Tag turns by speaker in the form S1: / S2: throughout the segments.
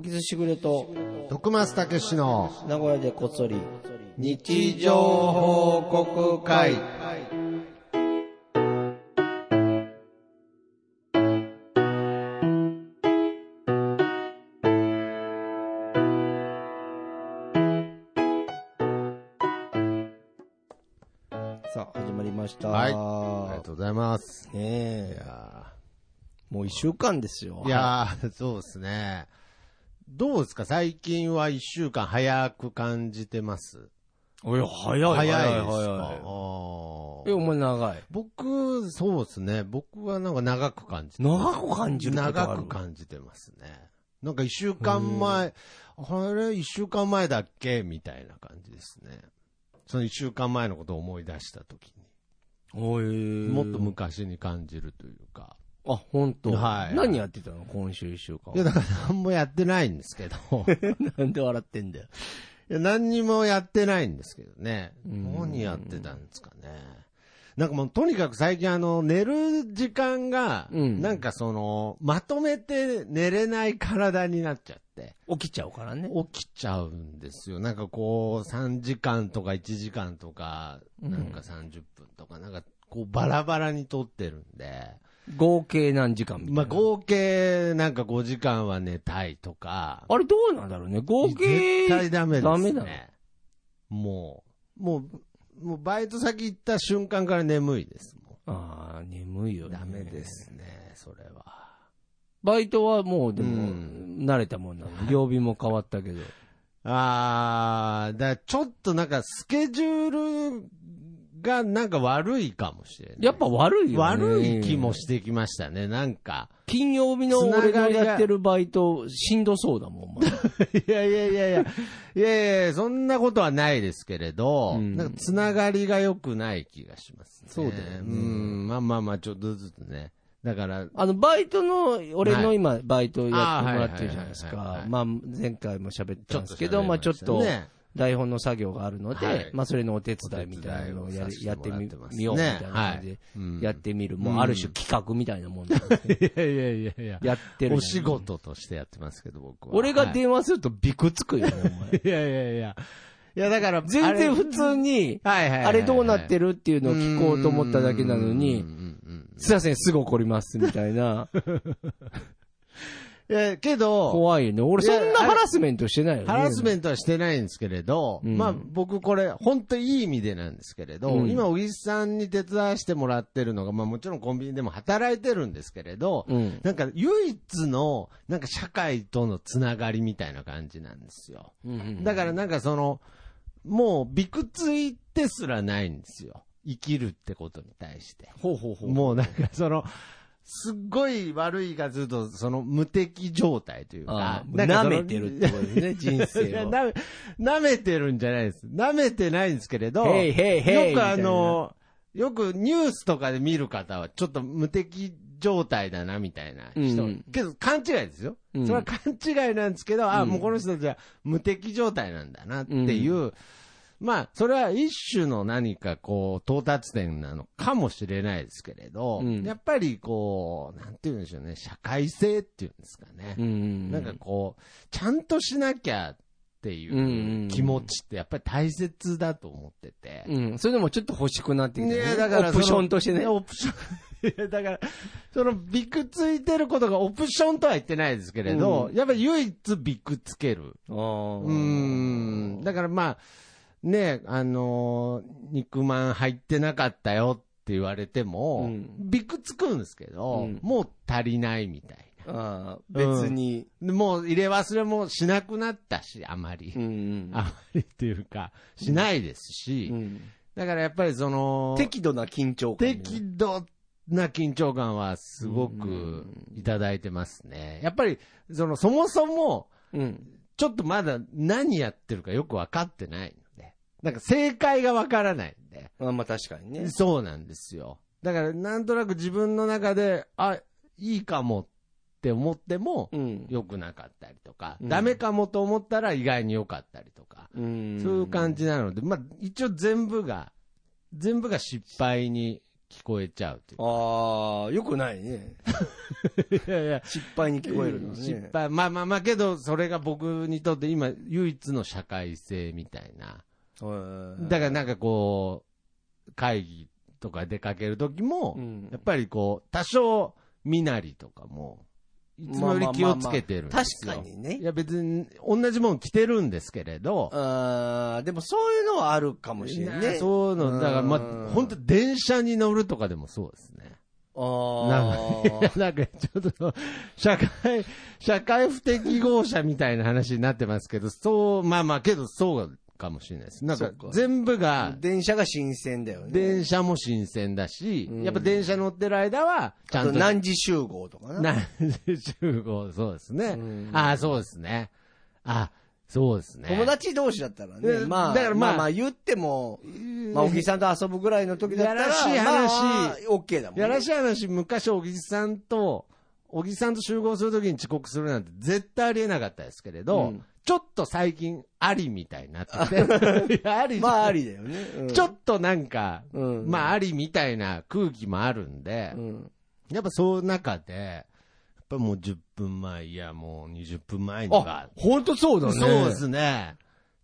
S1: おきずしぐれと、
S2: 徳松たけしの
S1: 名古屋でこっそり、
S2: 日常報告会。
S1: さあ、始まりました。
S2: はいありがとうございます。
S1: ね
S2: い
S1: え、
S2: や
S1: もう一週間ですよ。
S2: ーいやーそうですね。どうですか？最近は一週間早く感じてます？
S1: おい、早い、
S2: 早い
S1: 早い、
S2: ですか
S1: 早い。
S2: あ
S1: え、
S2: ー
S1: お前長い。
S2: 僕、そうですね。僕はなんか長く感じて
S1: 長く感じる
S2: 長く感じてますね。なんか一週間前、あれ？一週間前だっけ？みたいな感じですね。その一週間前のことを思い出したときに。
S1: おい。
S2: もっと昔に感じるというか。
S1: あ、本当。
S2: はい
S1: 何やってたの今週一週間
S2: いや、。だから何もやってないんですけど。
S1: なんで笑ってんだよ。
S2: いや何にもやってないんですけどね。
S1: うん
S2: 何やってたんですかね。なんかもうとにかく最近あの、寝る時間が、
S1: うん
S2: なんかその、まとめて寝れない体になっちゃって。
S1: 起きちゃうからね。
S2: 起きちゃうんですよ。なんかこう、3時間とか1時間とか、なんか30分とか、なんかこうバラバラに撮ってるんで、
S1: 合計何時間みたいな？
S2: まあ合計なんか5時間は寝たいとか、
S1: あれどうなんだろうね。合計。
S2: 絶対ダメですね。
S1: ダメだ
S2: もう、もう、もうバイト先行った瞬間から眠いですも
S1: ああ、眠いよ
S2: ん。
S1: ね。
S2: ダメですね、それは。
S1: バイトはもうでも、
S2: うん
S1: 慣れたもんなの？曜日も変わったけど。
S2: あー、だからちょっとなんかスケジュールがなんか悪いかもしれない。
S1: やっぱ悪いよね。
S2: 悪い気もしてきましたね、なんか。
S1: 金曜日の俺のやってるバイト、しんどそうだもん。
S2: いやいやいやいや、いやいや、そんなことはないですけれど、
S1: うん
S2: なんかつながりが良くない気がしますね。
S1: そうだよね
S2: うん、まあまあまあ、ちょっとずつね。だから、
S1: あの、バイトの、俺の
S2: はい
S1: 今、バイトやってもらってるじゃないですか。まあ、前回も喋ったんですけ
S2: 喋
S1: ど、まあちょっと、
S2: ね
S1: 台本の作業があるので、
S2: はい
S1: まあそれのお手伝いみたいなのをやりやってみみようみたいな感じで、
S2: うん
S1: やってみる。
S2: ん
S1: もうある種企画みたいなもんなんですね
S2: いやいやいやいや。
S1: やってる。
S2: お仕。事としてやってますけど、僕は。
S1: 俺が
S2: はい
S1: 電話するとビクつくよね、お前。
S2: いやいやいや。いや、だから、
S1: 全然普通に、
S2: はいはいはいはい
S1: あれどうなってるっていうのを聞こうと思っただけなの
S2: うん
S1: にすいません、すぐ怒ります、みたいな。
S2: いや、けど、
S1: 怖いよね。俺そんなハラスメントしてないよね。
S2: ハラスメ
S1: ン
S2: ントはしてないんですけれど、
S1: うん
S2: まあ僕これ、本当いい意味でなんですけれど、
S1: うん
S2: 今、小木さんに手伝わしてもらってるのが、まあもちろんコンビニでも働いてるんですけれど、
S1: うん。
S2: なんか唯一の、なんか社会とのつながりみたいな感じなんですよ。
S1: うん
S2: だからなんかその、もう、びくついてすらないんですよ。生きるってことに対して。
S1: ほうほうほう。
S2: もうなんかその、すっごい悪いかすると、その無敵状態という
S1: あ
S2: か、
S1: 舐めてるってことですね、人
S2: い
S1: 生を。
S2: やなめ、舐めてるんじゃないです。舐めてないんですけれど、
S1: へいへいへい
S2: よくあの、よくニュースとかで見る方は、ちょっと無敵状態だな、みたいな人。
S1: うん
S2: けど、勘違いですよ。
S1: うん
S2: それは勘違いなんですけど、あ、
S1: うん
S2: もうこの人たちは無敵状態なんだなっていう、まあ、それは一種の何かこう、到達点なのかもしれないですけれど、
S1: うん
S2: やっぱりこう、なんて言うんでしょうね、社会性っていうんですかね。
S1: うん。
S2: なんかこう、ちゃんとしなきゃってい
S1: うんうん
S2: う気持ちってやっぱり大切だと思ってて。
S1: うん。それでもちょっと欲しくなってきた、ね。
S2: だから
S1: オプションとしてね。
S2: オプション。だから、その、びくついてることがオプションとは言ってないですけれど、
S1: うん
S2: やっぱり唯一びくつける。うーん。だからまあ、ね、あのー肉まん入ってなかったよって言われても、
S1: うん
S2: びくつくんですけど、
S1: うん
S2: もう足りないみたいな。
S1: あー、別に。
S2: でもう入れ忘れもしなくなったし、あまり。
S1: うんうん。
S2: あまりっていうか、しないですし、
S1: うん
S2: だからやっぱりその、
S1: 適度な緊張感ね。
S2: 適度な緊張感はすごく
S1: うん
S2: いただいてますね。やっぱり、その、そもそも、
S1: うん。
S2: ちょっとまだ何やってるかよく分かってないなんか正解が分からないんで、
S1: あまあ確かにね。
S2: そうなんですよ。だからなんとなく自分の中で、あ、いいかもって思っても、
S1: うん。
S2: 良くなかったりとか、
S1: うん
S2: ダメかもと思ったら意外に良かったりとか、
S1: うん。
S2: そういう感じなので、まあ一応全部が、全部が失敗に聞こえちゃうというか。
S1: ああ、よくないね。
S2: いやいや、
S1: 失敗に聞こえるのね。
S2: 失敗。まあまあまあけど、それが僕にとって今、唯一の社会性みたいな。だからなんかこう、会議とか出かけるときも、
S1: うん
S2: やっぱりこう、多少、身なりとかも、いつもより気をつけてるんですよ。
S1: 確かにね
S2: い。や別に、同じもん着てるんですけれど、
S1: でもそういうのはあるかもしれんね。
S2: そういうの、だからま
S1: うん
S2: あ、本当電車に乗るとかでもそうですね。
S1: あ
S2: なんか、なんかちょっと、社会、社会不適合者みたいな話になってますけど、そう、まあまあ、けどそうかもしれないです。なんか全部
S1: あ
S2: が、
S1: 電車が新鮮だよね。
S2: 電車も新鮮だし、
S1: うん
S2: やっぱ電車乗ってる間は、ちゃんと。
S1: 何時集合とかな。
S2: 何時集合、そうですね。
S1: うん
S2: ああ、そうですね。あそうですね。
S1: 友達同士だったらね、
S2: うん
S1: まあ、
S2: だからまあ
S1: まあまあ言っても、まあ、小木さんと遊ぶぐらいの時だったら、
S2: やらしい話
S1: まあ、OK だもんね。
S2: やらしい話、昔、小木さんと、小木さんと集合するときに遅刻するなんて絶対ありえなかったですけれど、
S1: うん
S2: ちょっと最近、ありみたいになってて、あり
S1: まあ、ありだよね。うん
S2: ちょっとなんか、
S1: うん
S2: まあ、ありみたいな空気もあるんで、
S1: うん
S2: やっぱそう中で、やっぱもう10分前、いやもう20分前に
S1: あ
S2: は、、
S1: 本当そうだね。
S2: そうですね。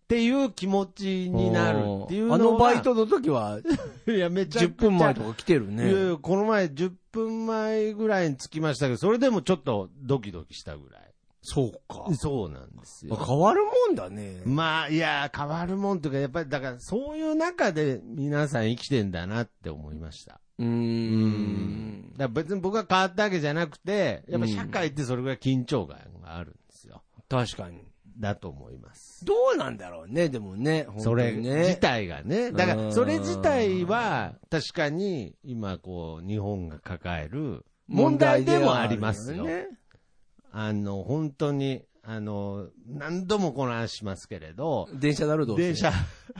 S2: っていう気持ちになるっていう。
S1: あのバイトの時は、
S2: いや、めちゃくちゃ
S1: 10分前とか来てる
S2: いやい
S1: ね。
S2: やこの前10分前ぐらいに着きましたけど、それでもちょっとドキドキしたぐらい。
S1: そうか。
S2: そうなんですよ。
S1: 変わるもんだね。
S2: まあ、いや、変わるもんというか、やっぱり、だから、そういう中で皆さん生きてんだなって思いました。
S1: うーん。
S2: だから別に僕が変わったわけじゃなくて、やっぱ社会ってそれぐらい緊張感があるんですよ。
S1: 確かに。
S2: だと思います。
S1: どうなんだろうね、でもね。本当に
S2: それ
S1: ね
S2: 自体がね。だから、
S1: うん
S2: それ自体は、確かに、今、こう、日本が抱える問題でもありますよ。
S1: ね。
S2: あの、本当に、あの、何度もこの話しますけれど、
S1: 電車だろ、どうせ
S2: 電車、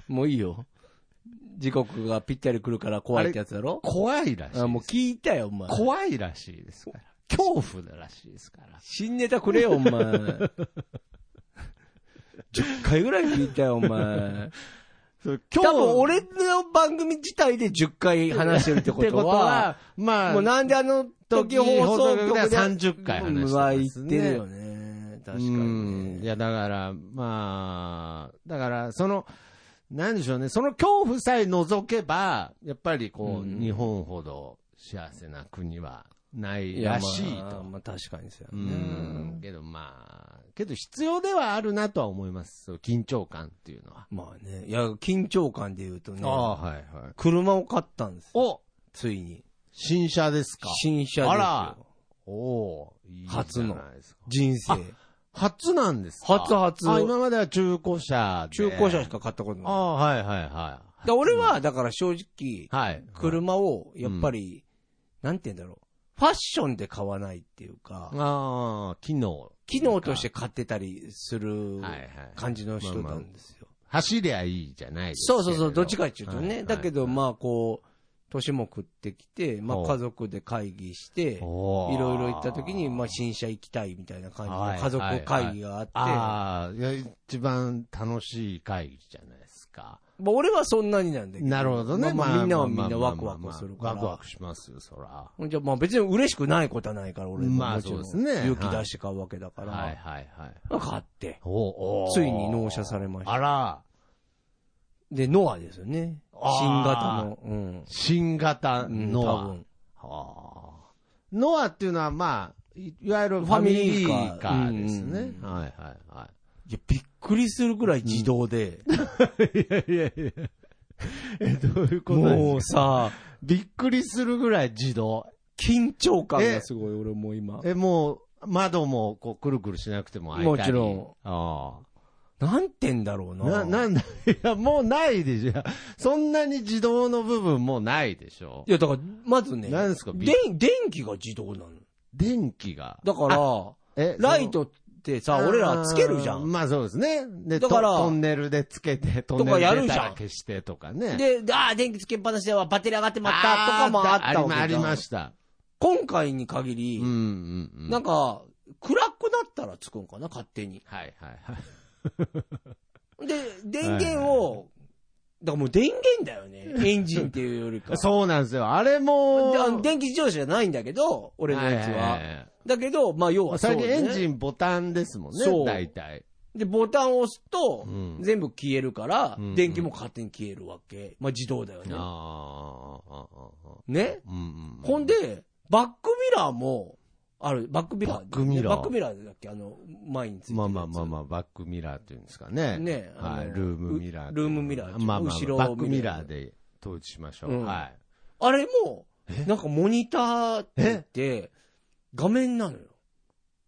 S1: もういいよ。時刻がぴったり来るから怖いってやつだろ？
S2: 怖いらしい。
S1: あもう聞いたよ、お前。
S2: 怖いらしいですから。恐怖だらしいですから。
S1: 新ネタくれよ、お前。10回ぐらい聞いたよ、お前。
S2: そう
S1: 多分俺の番組自体で10回話してるってこ
S2: ってこと
S1: とは、
S2: は、まあ、
S1: もうなんであの時放送局で
S2: は30回話してますね
S1: は言ってるよね。確かにね。
S2: うんいや、だから、まあ、だから、その、なんでしょうね、その恐怖さえ除けば、やっぱりこう、
S1: うん
S2: 日本ほど幸せな国はないらしい
S1: まあ
S2: と。
S1: まあ確かにですよ
S2: う
S1: ね。
S2: ん、けどまあ、けど必要ではあるなとは思います。緊張感っていうのは。
S1: まあね。いや、緊張感で言うとね、
S2: はいはい。
S1: 車を買ったんですよ。
S2: お
S1: ついに。
S2: 新車ですか？
S1: 新車ですよ。
S2: あらおおーいい
S1: 初の人生。
S2: 初なんですか？
S1: 初初
S2: あ、今までは中古車で。
S1: 中古車しか買ったことない。
S2: ああ、はいはいはい。
S1: で俺は、だから正直、
S2: はい。
S1: 車を、やっぱり、なんて言うんだろう。ファッションで買わないっていうか、
S2: ああ、機能。
S1: 機能として買ってたりする
S2: はいはい。
S1: 感じの人なんですよ。
S2: 走りゃいいじゃないです
S1: そうそうそう、どっちかっていうとね。
S2: はい
S1: だけど、
S2: はい
S1: まあこう、年も食ってきて、まあ家族で会議して、いろいろ行った時に、まあ新車行きたいみたいな感じ
S2: はい
S1: の家族会議があって、
S2: ああ、一番楽しい会議じゃないですか。
S1: まあ俺はそんなになんだけど。
S2: なるほどね。
S1: まあまあみんなはみん
S2: まあ
S1: なワクワクするから。
S2: ワクワクしますよ、そら。
S1: じゃあまあ別に嬉しくないことはないから、俺も
S2: まあそうですね
S1: 勇気出して買うわけだから、
S2: はいはいはい。
S1: まあ買って、ついに納車されました
S2: あら、
S1: で、ノアですよね。新型の。うん。
S2: 新型
S1: うん
S2: ノア。ノアっていうのは、まあ、いいわゆるファミリーカーですね。
S1: うん
S2: はいはいはい
S1: や、びっくりするぐらい自動で。
S2: い。いやいやいや。え、どういうことですか？
S1: もうさ、
S2: びっくりするぐらい自動。
S1: 緊張感がすごい、俺もう今。
S2: え、もう、窓もこう、くるくるしなくても開いたり
S1: もちろん。
S2: あ
S1: なんてんだろう
S2: あ。な、
S1: な。
S2: なんだ、いや、もうないでしょ。そんなに自動の部分もうないでしょ
S1: い。や、だから、まずね、
S2: 何ですか？
S1: 電、電気が自動なの。
S2: 電気が？
S1: だから、
S2: え
S1: ライトってさ、俺らつけるじゃん。
S2: まあそうですね。で、
S1: だから
S2: トトンネルでつけて、トンネル
S1: とかやる
S2: 出
S1: じゃん
S2: たら消してとかね。
S1: で、でああ、電気つけっぱなしではバッテリー上がってまったとかもあったわけ。
S2: ありました。
S1: 今回に限り、
S2: うんうんうん。
S1: なんか、暗くなったらつくんかな、勝手に。
S2: はいはいはい。
S1: で、電源を、だからもう電源だよね。エンジンっていうよりか。
S2: そうなんですよ。あれも、
S1: であの電気自動車じゃないんだけど、俺のやつは。だけど、まあ要はそう、
S2: 最
S1: ね。
S2: 近エンジンボタンですもんね、
S1: そう
S2: 大体。
S1: で、ボタンを押すと
S2: うん、
S1: 全部消えるから、
S2: うん
S1: 電気も勝手に消えるわけ。まあ自動だよね。
S2: ああ、ああ、ああ。
S1: ね？
S2: うんうん。
S1: ほんで、バックミラーも、ある、バックミラー。
S2: バックミラー
S1: バックミラーだっけ？あの、前についてる
S2: まあまあまあまあ、バックミラーっていうんですかね。
S1: ね
S2: はい、ルームミラー。
S1: ルームミラー
S2: まあまあ、
S1: 後ろ
S2: バックミラーで統一しましょう。
S1: うん
S2: はい。
S1: あれも
S2: え、
S1: なんかモニターって言って、画面なのよ。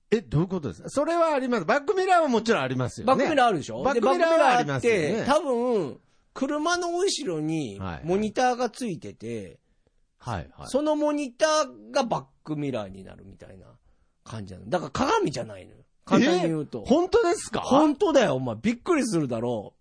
S2: え、どういうことですか？それはあります。バックミラーはもちろんありますよね。
S1: バックミラーあるでしょ？
S2: バックミラーはありますよね
S1: でバックミラーって、多分、車の後ろに
S2: はい
S1: モニターがついてて、
S2: はいはい。
S1: そのモニターがバックミラーになるみたいな感じなの。だから鏡じゃないのよ。簡単に言うと。
S2: 本当ですか？
S1: 本当だよ、お前。びっくりするだろ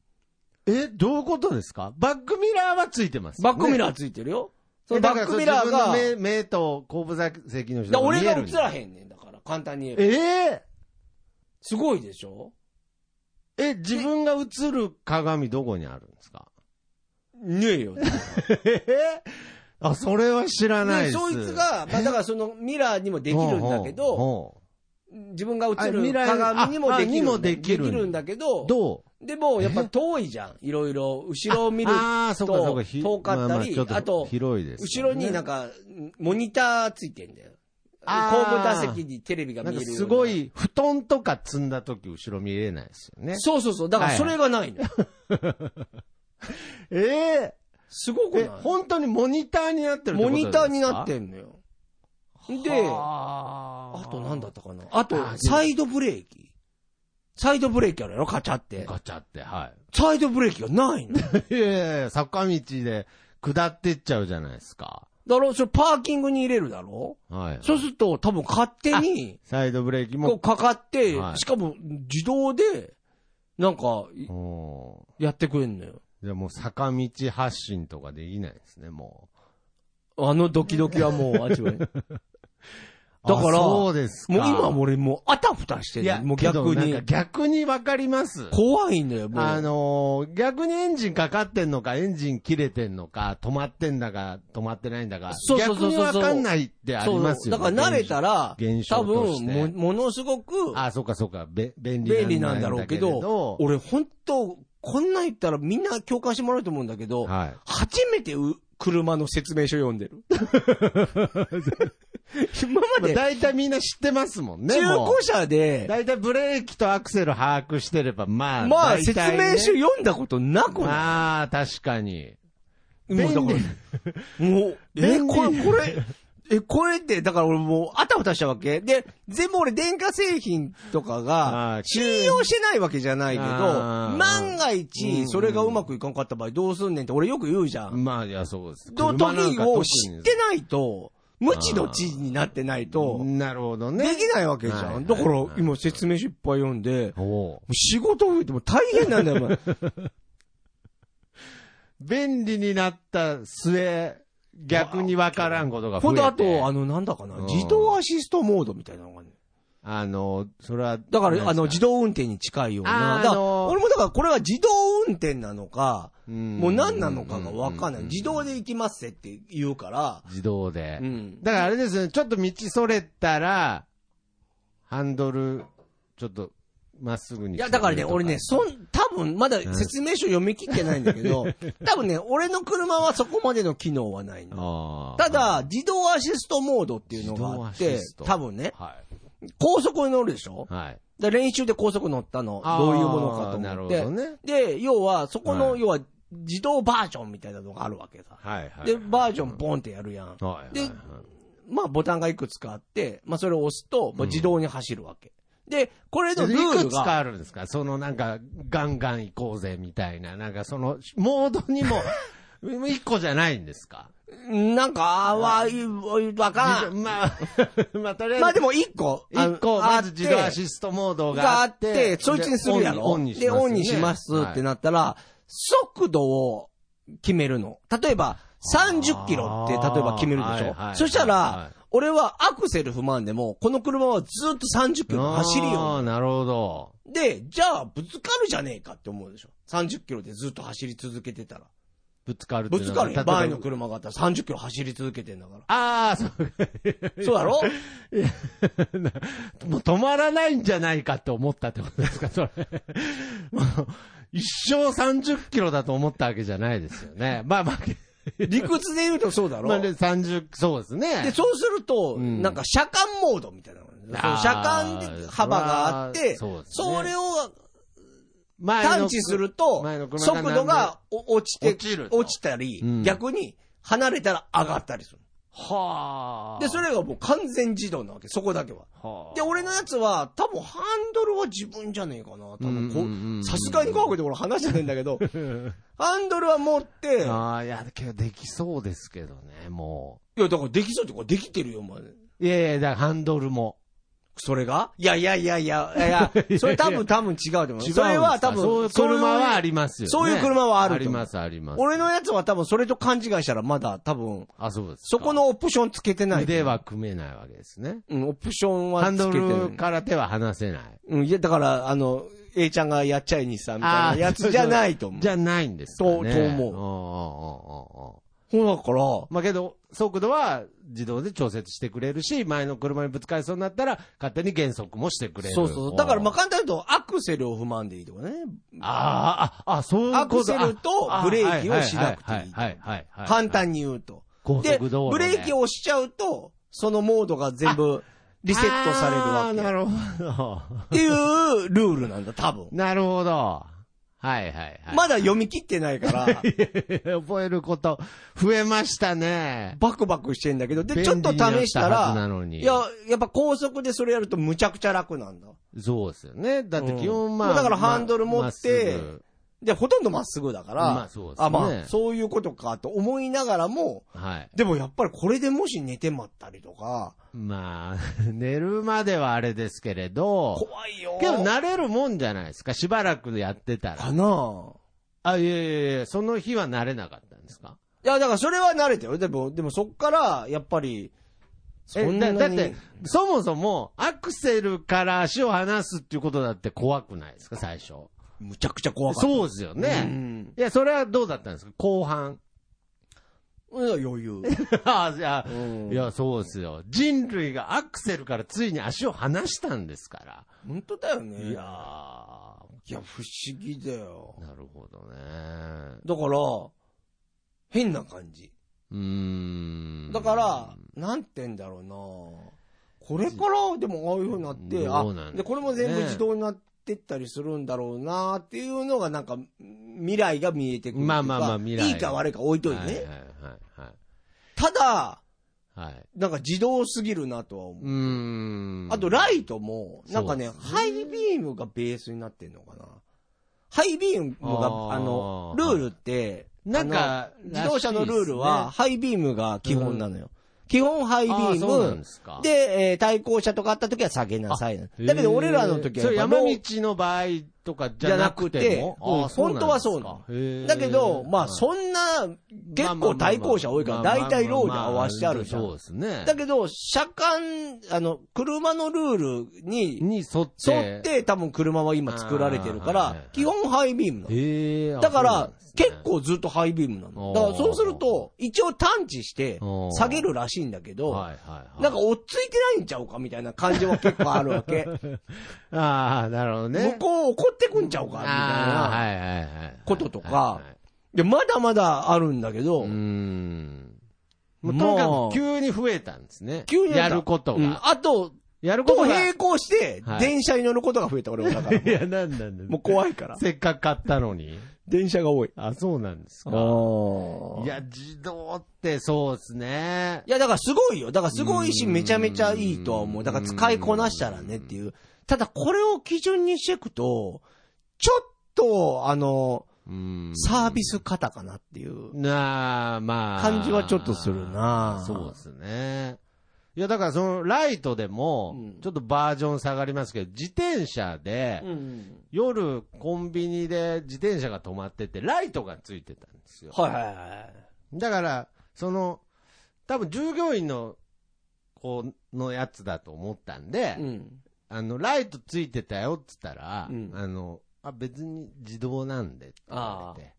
S2: え、どういうことですか？バックミラーはついてます
S1: う。バックミラ
S2: ー
S1: ーついてるよ。そのバックミラーが、
S2: 目目と後部座席の人
S1: 俺が映らへんねんだから、簡単に言えば。
S2: え
S1: すごいでしょ？
S2: ーえ、自分が映る鏡どこにあるんですか？
S1: ねえよ。
S2: え あ、それは知らないで。
S1: ですそいつが、まあだからそのミラーにもできるんだけど、
S2: ほ
S1: 自分が映る
S2: あミラー
S1: 鏡にもできるんだ。
S2: ああにもできる
S1: できるんだけど
S2: う、どう？
S1: でもやっぱ遠いじゃん。いろいろ、後ろを見る。
S2: ああ、そうかそうか。ひ
S1: 遠かったり
S2: まあまちょっ
S1: あと
S2: 広いです、
S1: 後ろになんか、モニターついてんだよ。
S2: あー
S1: 後部座席にテレビが
S2: なんか
S1: 見えるような。
S2: すごい、布団とか積んだ時後ろ見れないですよね。
S1: そうそうそう。だからそれがないの。
S2: ええ
S1: すごくない？
S2: え、本当にモニターになってるって
S1: モニターになっ
S2: ん
S1: てんのよ。で、
S2: あ
S1: あとなんだったかな？あと
S2: あ、
S1: サイドブレーキ。サイドブレーキあるやろ？カチャって。
S2: ガチャって、は
S1: サイドブレーキがないの。
S2: い。いやいやいや坂道で下ってっちゃうじゃないですか。
S1: だろ？それパーキングに入れるだろ？
S2: はい。
S1: そうすると多分勝手に、
S2: サイドブレーキも。
S1: かかって
S2: は、い
S1: しかも自動で、なんか、やってくれんのよ。
S2: ーじゃあもう坂道発進とかできないですね、も
S1: あのドキドキはもう味わい。
S2: う。
S1: だから
S2: あそうですか。
S1: もう今俺もうあたふたして
S2: いや、
S1: るもう逆に。
S2: 逆にわかります。
S1: 怖いんだよ、もう。
S2: あのー逆にエンジンかかってんのか、エンジン切れてんのか、止まってんだか、止まってないんだか、
S1: そうそうそうそう
S2: 逆にわかんないってありますよね。
S1: だから慣れたら、
S2: 現象
S1: 多分も、ものすごく
S2: あ、そうかそうか、べ便利
S1: 便利なんだろうけど、
S2: ど
S1: 俺本当こんなん言ったらみんな共感してもらうと思うんだけど、
S2: はい。
S1: 初めてう車の説明書読んでる。今ま
S2: まあ、
S1: で
S2: 大体みんな知ってますもんね。
S1: 中古車で、
S2: 大体ブレーキとアクセル把握してれば、まあ、
S1: まあ説明書読んだことなくない？
S2: まあ、確かに。
S1: もうもう、え、これ、これ、え、これって、だから俺もう、あたふたしたわけ？で、全部俺電化製品とか
S2: あ
S1: が
S2: ー、
S1: 信用してないわけじゃないけど、万が
S2: うん
S1: 一、それがうまくいかんかった場合どうすんねんって俺よく言うじゃん。
S2: まあ、いや、そうです。
S1: と、時を知ってないと、無知の知になってないと、
S2: なるほどね。
S1: できないわけじゃん。だから今説明書いっぱい読んで、仕事増えても大変なんだよ、お前。
S2: 便利になった末、逆にわからんことが増
S1: ほん
S2: えて。
S1: とあと、あの、なんだかな
S2: うん、
S1: 自動アシストモードみたいなのがね。
S2: あの、それは。
S1: だから、あの、自
S2: 動、
S1: 動運転に近いよう
S2: あー
S1: な。だから、
S2: あのー
S1: 俺もだからこれは自動運転なのか、も
S2: も
S1: う何なのかがわかんない。自動で行きますって言うから、
S2: 自動で。
S1: うん。
S2: だからあれですね、ちょっと道それたら、ハンドル、ちょっと、まっすぐに。
S1: いや、だからね、俺ね、そん、多分、まだ説明書読み切ってないんだけど、多分ね、俺の車はそこまでの機能はないの。ただ、、自動アシストモードっていうのがあって多分ね、
S2: は
S1: 高速に乗るでしょ？
S2: い。はい。
S1: で練習で高速乗ったの、どういうものかと思って。
S2: ほどね。
S1: で、要は、そこの、
S2: はい
S1: 要は、自動バージョンみたいなのがあるわけさ。
S2: はいはい。
S1: で、バージョンボンってやるやん。
S2: はいはい
S1: で
S2: はい
S1: まあ、ボタンがいくつかあって、まあ、それを押すと、まあ、
S2: うん
S1: 自動に走るわけ。で、これのル
S2: い
S1: ール
S2: くつか
S1: が、
S2: あるんですか？そのなんか、ガンガン行こうぜみたいな、なんかその、モードにも、一個じゃないんですか？
S1: なんか、あわ、いわかん。
S2: まあ、まあ、とりあえず、
S1: まあでも一個。
S2: 一個、
S1: あ
S2: まず自動アシストモード
S1: が
S2: があっ
S1: あって
S2: て、、
S1: そいつにするやろ？
S2: でオンにし
S1: で、
S2: ますよね
S1: オンにしますってなったら、速度を決めるの。例えば、30キロって、例えば決めるでしょ？そした
S2: は
S1: ら、俺はアクセル不満でも、この車はずっと30キロ走る
S2: あ
S1: よ
S2: あ、。なるほど。
S1: で、じゃあ、ぶつかるじゃねえかって思うでしょ ?30 キロでずっと走り続けてたら。
S2: ぶつかる
S1: ぶつかるよ。前の車があったら30キロ走り続けてんだから。
S2: ああ、そう。
S1: そうだろ？
S2: もう止まらないんじゃないかって思ったってことですか、それ。もう一生30キロだと思ったわけじゃないですよね。まあまあ、
S1: 理屈で言うとそうだろ？
S2: まあで30、そうですね。
S1: で、そうすると、
S2: うん。
S1: なんか車間モードみたいな車間で幅があって、
S2: そね。
S1: それを探知すると速度がお落ちて、
S2: 落ち
S1: たり、
S2: うん。
S1: 逆に離れたら上がったりする。
S2: はあ。
S1: で、それがもう完全自動なわけ、そこだけは。
S2: はあ
S1: で、俺のやつは、多分ハンドルは自分じゃねえかな。多分こさすがに怖くて俺話してないんだけど、ハンドルは持って、いや、
S2: ああ、いや、けどできそうですけどね、も
S1: だからできそうってできてるよ、お前。
S2: う。いやいや、だからハンドルも。
S1: それが？いやいやいやいや、いやそれ多分多分違うと思う。それは多分、
S2: そういう車はありますよね。
S1: そういう車はある
S2: あります、あります。
S1: 俺のやつは多分それと勘違いしたらまだ多分、
S2: あ、そうですか。
S1: そこのオプションつけてない。
S2: 腕は組めないわけですね。
S1: うん、オプションは
S2: ハンド
S1: つけてない。
S2: ルから手は離せない。
S1: うん、いや、だから、あの、A ちゃんがやっちゃいにさ、みたいなやつじゃないと思う。
S2: じゃないんですかね。
S1: とと思う
S2: う。
S1: ほら、だから、
S2: まあけど、速度は自動で調節してくれるし、前の車にぶつかりそうになったら、勝手に減速もしてくれる。
S1: そうそうそう。だから、まあ、
S2: あ
S1: 簡単に言うと、アクセルを踏まんでいいとかね。
S2: あー、あ、あ、そういうこと
S1: アクセルと
S2: あ
S1: ブレーキをしなくていい
S2: はいはいはいはい。
S1: 簡単に言うと。
S2: 高
S1: で、
S2: 速道路で。
S1: ブレーキを押しちゃうと、そのモードが全部リセットされるわけ。
S2: なるほど。
S1: っていうルールなんだ、多分。
S2: なるほど。はいはいはい。
S1: まだ読み切ってないから、
S2: 覚えること増えましたね。
S1: バクバクしてんだけど、で、ちょっと試したら、
S2: のに
S1: いや、やっぱ高速でそれやるとむちゃくちゃ楽なんだ。
S2: そうですよね。だって基本まあ。
S1: うんだからハンドル持って
S2: ま
S1: で、ほとんどまっすぐだから、
S2: まあそうですね
S1: あ、まあ、そういうことかと思いながらも、
S2: ぐはい。
S1: でもやっぱりこれでもし寝てまったりとか、
S2: まあ、寝るまではあれですけれど、
S1: 怖いよ。
S2: けど慣れるもんじゃないですか。しばらくやってた。
S1: からな
S2: あ、いやいやいや、その日は慣れなかったんですか？
S1: いや、だからそれは慣れてよ。でも、でもそっから、やっぱり、そんなに
S2: だって、そもそも、アクセルから足を離すっていうことだって怖くないですか、最初。
S1: むちゃくちゃ怖かった。
S2: そうですよね。
S1: ね。
S2: いや、それはどうだったんですか？後半。
S1: うん、余裕。
S2: あいや、
S1: うん
S2: いや、そうですよ。人類がアクセルからついに足を離したんですか
S1: 本当だよ
S2: ら。
S1: ね。
S2: いや
S1: いや、不思議だよ
S2: ー、。なるほどね。
S1: だから、変な感じ。
S2: うーん。
S1: だから、なんて言うんだろうなこれから、でもああいう風になって、
S2: うなんですかね
S1: で、これも全部自動になってったりするんだろうなっていうのがなんか、未来が見えてくる。
S2: まあまあまあ未来
S1: いいか悪いか置いといてね。
S2: はいはいはいはい。
S1: ただ、
S2: はい。
S1: なんか自動すぎるなとは思う。
S2: うーん。
S1: あと、ライトも、なんかね、
S2: ね
S1: ハイビームがベースになってんのかな。ハイビームが、
S2: あ
S1: の、ルールって、
S2: なんか
S1: 自動車のルールは、ハイビームが基本なのよ。基本ハイビ
S2: あー
S1: ム
S2: ですか。
S1: で、えー対向車とかあった時は下げなさいな。だけど俺らの時は
S2: そ山道
S1: ー
S2: の場合とかじゃなくて
S1: 本当はそうなのだけど、まあそんな、結構対向車多いから、大体ローで合わしてあるじゃん
S2: そう。ですね。
S1: だけど、車間、あの、車のルールに
S2: に沿って。
S1: 沿って多分車は今作られてるから基本ハイビームなの。だから結構ずっとハイビームなの。だからそうすると、一応探知して下げるらしいんだけど。なんか追っついてないんちゃうかみたいな感じは結構あるわけ。
S2: ああ、なるほどね。
S1: 向こう怒ってくんちゃうか？みたいな。こととかで、まだまだあるんだけど
S2: うー、ん。もう
S1: まあ
S2: とにかく急に増えたんですね。
S1: 急に
S2: やること
S1: うん
S2: が。
S1: あと、
S2: やることが。
S1: と並行して
S2: は、い
S1: 電車に乗ることが増えた俺はだから。
S2: いや、なんなんだ
S1: もう怖いから。
S2: せっかく買ったのに。
S1: 電車が多い。
S2: あ、そうなんですか。いや、自動ってそうですね。
S1: いや、だからすごいよ。だからすごいし、
S2: うん
S1: めちゃめちゃいいとは思う。だから使いこなしたらねっていう。ただこれを基準にしていくと、ちょっと、あの、
S2: うん
S1: サービス型かなっていう。
S2: なあ、まあ。
S1: 感じはちょっとするな
S2: そうですね。いや、だからそのライトでも
S1: うん、
S2: ちょっとバージョン下がりますけど、自転車で、
S1: うん。
S2: 夜コンビニで自転車が止まってて、ライトがついてたんですよ。
S1: はいはいはい。
S2: だから、その、多分従業員の、こう、のやつだと思ったんで、
S1: うん。
S2: あの、ライトついてたよって言ったら、
S1: うん
S2: あの、あ、別に自動なんでって言われて。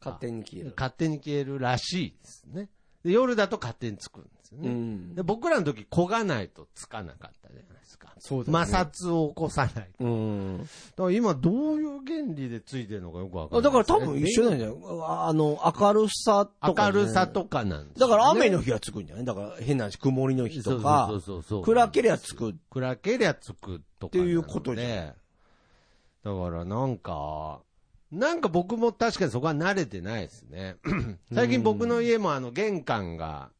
S1: 勝手に消える。
S2: 勝手に消えるらしいですね。で夜だと勝手につくんですよね。
S1: うん
S2: で僕らの時焦がないとつかなかったじゃないですか。
S1: そうだね
S2: 摩擦を起こさないと。
S1: うん。
S2: だから今どういう原理でついてるのかよくわかん
S1: あ
S2: ないですね、
S1: だから多分一緒なんじゃない？あの、明るさとか、
S2: 明るさとかなんですね
S1: から雨の日はつくんじゃない？だから変な話、曇りの日とか
S2: そう、そうそうそう
S1: 暗けりゃつく。
S2: 暗けりゃつくとか
S1: っていうことじゃん
S2: ね。だからなんか、なんか僕も確かにそこは慣れてないですね。最近僕の家もあの玄関が、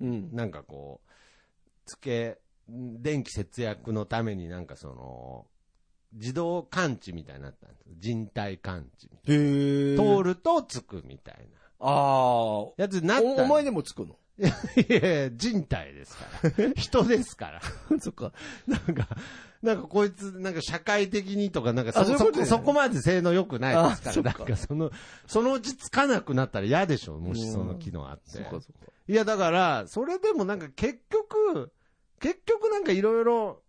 S1: うん。
S2: なんかこう、つけ、電気節約のためになんかその、自動感知みたいになったんです人体感知。
S1: へー
S2: 通るとつくみたいな。
S1: ああ。
S2: やつになった
S1: おお前でもつくの？
S2: いやいや人体ですから。人ですから。
S1: そっか。
S2: なんか、なんかこいつ、なんか社会的にとか、なんかそ
S1: あそこ
S2: そそこまで性能良くないですから、なんかその、そのうちつかなくなったら嫌でしょ、もしその機能あって。
S1: そっかそっか。
S2: いや、だから、それでもなんか結局、結局なんかいろいろ